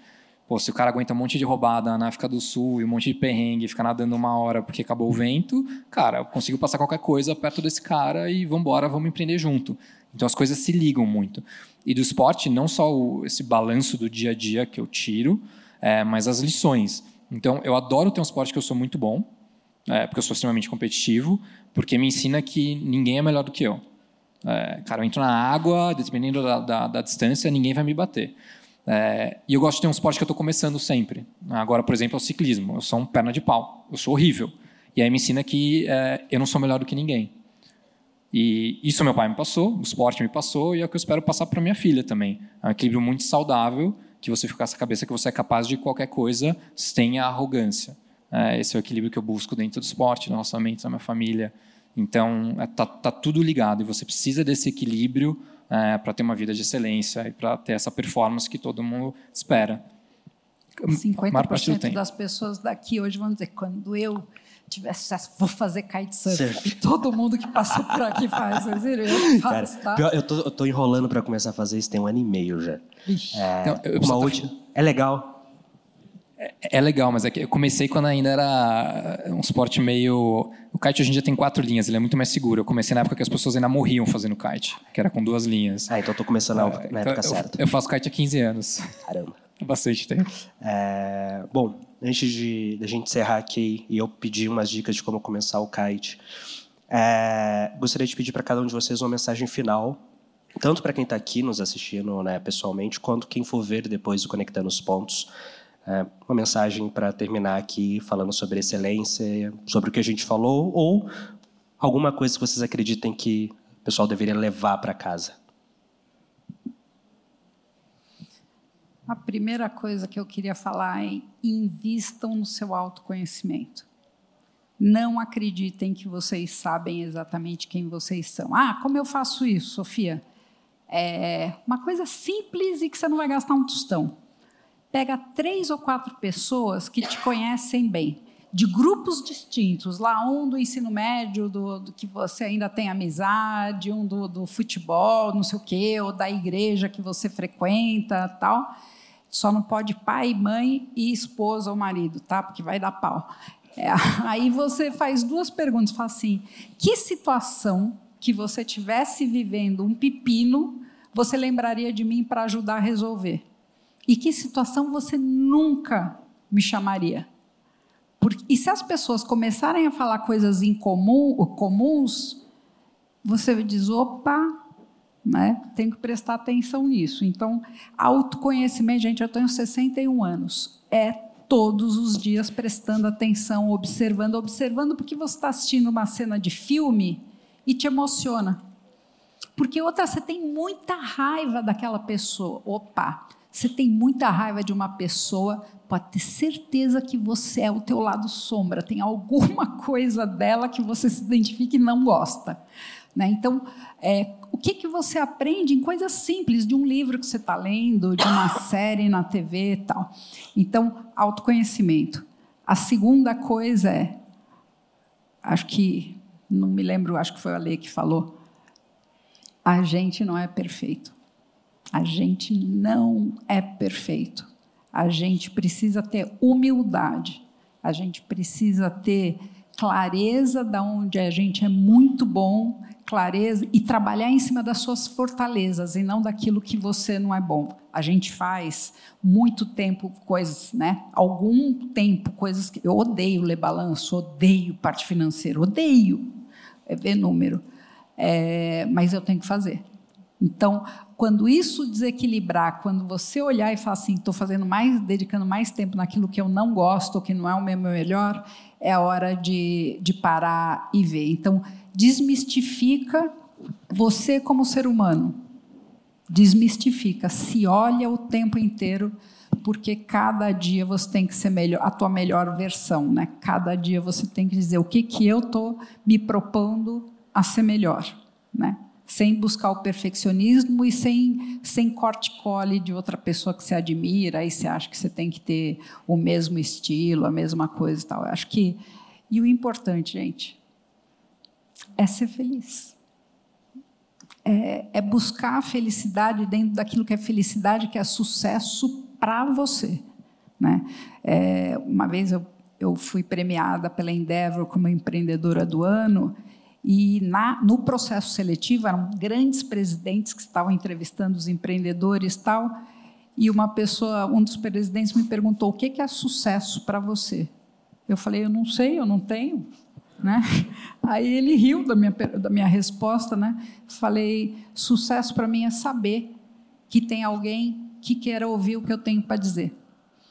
Pô, se o cara aguenta um monte de roubada na África do Sul e um monte de perrengue, fica nadando uma hora porque acabou o vento, cara, eu consigo passar qualquer coisa perto desse cara e vamos embora, vamos empreender junto. Então as coisas se ligam muito. E do esporte, não só o, esse balanço do dia a dia que eu tiro, é, mas as lições. Então eu adoro ter um esporte que eu sou muito bom, é, porque eu sou extremamente competitivo, porque me ensina que ninguém é melhor do que eu. É, cara, eu entro na água, dependendo da, da, da distância, ninguém vai me bater. É, e eu gosto de ter um esporte que eu estou começando sempre. Agora, por exemplo, é o ciclismo. Eu sou um perna de pau. Eu sou horrível. E aí me ensina que é, eu não sou melhor do que ninguém. E isso meu pai me passou, o esporte me passou, e é o que eu espero passar para minha filha também. É um equilíbrio muito saudável, que você fica com essa cabeça que você é capaz de qualquer coisa sem a arrogância. É, esse é o equilíbrio que eu busco dentro do esporte, no relacionamento, na minha família. Então, é, tá, tá tudo ligado, e você precisa desse equilíbrio é, para ter uma vida de excelência e para ter essa performance que todo mundo espera. 50% das pessoas daqui hoje vão dizer, quando eu tiver sucesso, vou fazer kitesurf. E todo mundo que passou por aqui faz. Eu *laughs* faço, Cara, tá? pior, eu, tô, eu tô enrolando para começar a fazer isso tem um ano e meio já. É, então, uma última. É legal. É, é, legal, mas é que eu comecei quando ainda era um esporte meio. O kite hoje em dia tem quatro linhas, ele é muito mais seguro. Eu comecei na época que as pessoas ainda morriam fazendo kite, que era com duas linhas. Ah, então eu tô começando na, na época então certa. Eu faço kite há 15 anos. Caramba. É bastante tempo. É, bom, antes de, de a gente encerrar aqui e eu pedir umas dicas de como começar o kite, é, gostaria de pedir para cada um de vocês uma mensagem final, tanto para quem está aqui nos assistindo né, pessoalmente, quanto quem for ver depois o Conectando os Pontos. É, uma mensagem para terminar aqui falando sobre excelência, sobre o que a gente falou, ou alguma coisa que vocês acreditem que o pessoal deveria levar para casa. A primeira coisa que eu queria falar é invistam no seu autoconhecimento. Não acreditem que vocês sabem exatamente quem vocês são. Ah, como eu faço isso, Sofia? É uma coisa simples e que você não vai gastar um tostão. Pega três ou quatro pessoas que te conhecem bem, de grupos distintos, lá um do ensino médio, do, do que você ainda tem amizade, um do, do futebol, não sei o quê, ou da igreja que você frequenta, tal. Só não pode pai, mãe e esposa ou marido, tá? Porque vai dar pau. É, *laughs* aí você faz duas perguntas, fala assim: que situação que você tivesse vivendo um pepino, você lembraria de mim para ajudar a resolver? E que situação você nunca me chamaria? Porque, e se as pessoas começarem a falar coisas incomum, comuns, você diz: opa, né? Tenho que prestar atenção nisso. Então, autoconhecimento, gente, eu tenho 61 anos. É todos os dias prestando atenção, observando, observando, porque você está assistindo uma cena de filme e te emociona. Porque outra, você tem muita raiva daquela pessoa. Opa, você tem muita raiva de uma pessoa, pode ter certeza que você é o teu lado sombra, tem alguma *laughs* coisa dela que você se identifica e não gosta. Né? Então, é, o que, que você aprende em coisas simples, de um livro que você está lendo, de uma *coughs* série na TV e tal. Então, autoconhecimento. A segunda coisa é, acho que, não me lembro, acho que foi a Lei que falou, a gente não é perfeito. A gente não é perfeito. A gente precisa ter humildade. A gente precisa ter clareza da onde a gente é muito bom, clareza e trabalhar em cima das suas fortalezas e não daquilo que você não é bom. A gente faz muito tempo coisas, né? Algum tempo coisas que eu odeio ler balanço, odeio parte financeira, odeio é ver número, é, mas eu tenho que fazer. Então, quando isso desequilibrar, quando você olhar e falar assim, estou fazendo mais, dedicando mais tempo naquilo que eu não gosto, ou que não é o meu melhor, é hora de, de parar e ver. Então, desmistifica você como ser humano. Desmistifica, se olha o tempo inteiro, porque cada dia você tem que ser melhor, a tua melhor versão, né? Cada dia você tem que dizer o que que eu estou me propondo a ser melhor, né? Sem buscar o perfeccionismo e sem, sem corte-cole de outra pessoa que você admira, aí você acha que você tem que ter o mesmo estilo, a mesma coisa e tal. Eu acho que. E o importante, gente, é ser feliz. É, é buscar a felicidade dentro daquilo que é felicidade, que é sucesso para você. Né? É, uma vez eu, eu fui premiada pela Endeavor como empreendedora do ano e na, no processo seletivo eram grandes presidentes que estavam entrevistando os empreendedores tal. E uma pessoa, um dos presidentes me perguntou: "O que é sucesso para você?" Eu falei: "Eu não sei, eu não tenho." Né? *laughs* Aí ele riu da minha, da minha resposta, né? Falei: "Sucesso para mim é saber que tem alguém que queira ouvir o que eu tenho para dizer.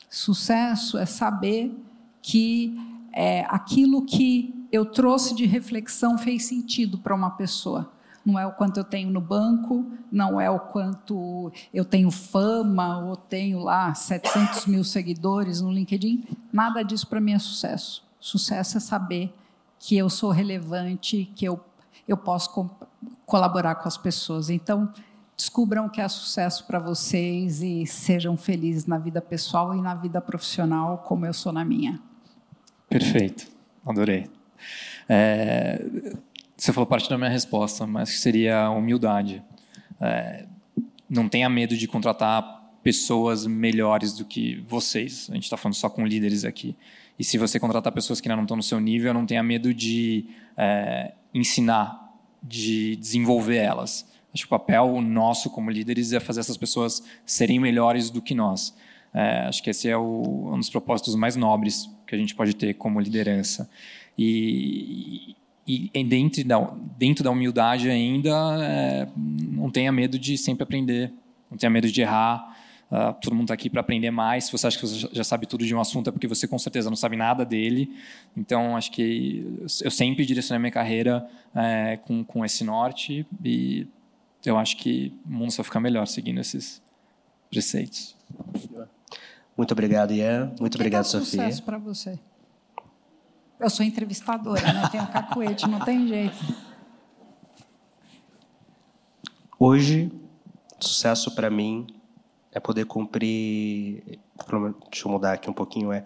Sucesso é saber que é, aquilo que eu trouxe de reflexão fez sentido para uma pessoa. Não é o quanto eu tenho no banco, não é o quanto eu tenho fama ou tenho lá 700 mil seguidores no LinkedIn. Nada disso para mim é sucesso. Sucesso é saber que eu sou relevante, que eu, eu posso co colaborar com as pessoas. Então, descubram o que é sucesso para vocês e sejam felizes na vida pessoal e na vida profissional, como eu sou na minha. Perfeito, adorei. É, você falou parte da minha resposta, mas que seria humildade. É, não tenha medo de contratar pessoas melhores do que vocês. A gente está falando só com líderes aqui. E se você contratar pessoas que ainda não estão no seu nível, não tenha medo de é, ensinar, de desenvolver elas. Acho que o papel nosso como líderes é fazer essas pessoas serem melhores do que nós. É, acho que esse é o, um dos propósitos mais nobres que a gente pode ter como liderança. E, e, e dentro, da, dentro da humildade ainda, é, não tenha medo de sempre aprender, não tenha medo de errar. Uh, todo mundo está aqui para aprender mais. Se você acha que você já sabe tudo de um assunto, é porque você com certeza não sabe nada dele. Então, acho que eu sempre direcionei minha carreira é, com, com esse norte e eu acho que o mundo só fica melhor seguindo esses preceitos. Muito obrigado, Ian. Muito que obrigado, Sofia. sucesso para você? Eu sou entrevistadora, né? Tenho cacuete, não tem jeito. Hoje, sucesso para mim é poder cumprir. Deixa eu mudar aqui um pouquinho. É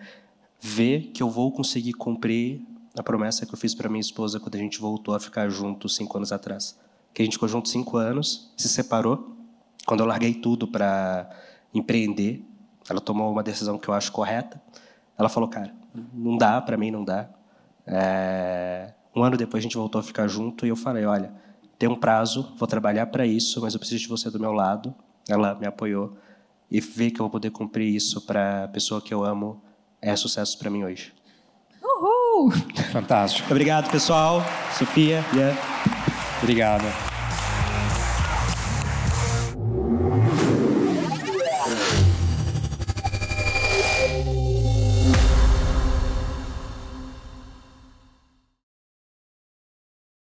ver que eu vou conseguir cumprir a promessa que eu fiz para minha esposa quando a gente voltou a ficar junto cinco anos atrás. Que a gente ficou junto cinco anos, se separou. Quando eu larguei tudo para empreender, ela tomou uma decisão que eu acho correta. Ela falou, cara, não dá, para mim não dá. É... Um ano depois a gente voltou a ficar junto e eu falei, olha, tem um prazo, vou trabalhar para isso, mas eu preciso de você do meu lado. Ela me apoiou e ver que eu vou poder cumprir isso para a pessoa que eu amo é sucesso para mim hoje. Uhul! Fantástico. Obrigado, pessoal. Sofia, yeah. Obrigado.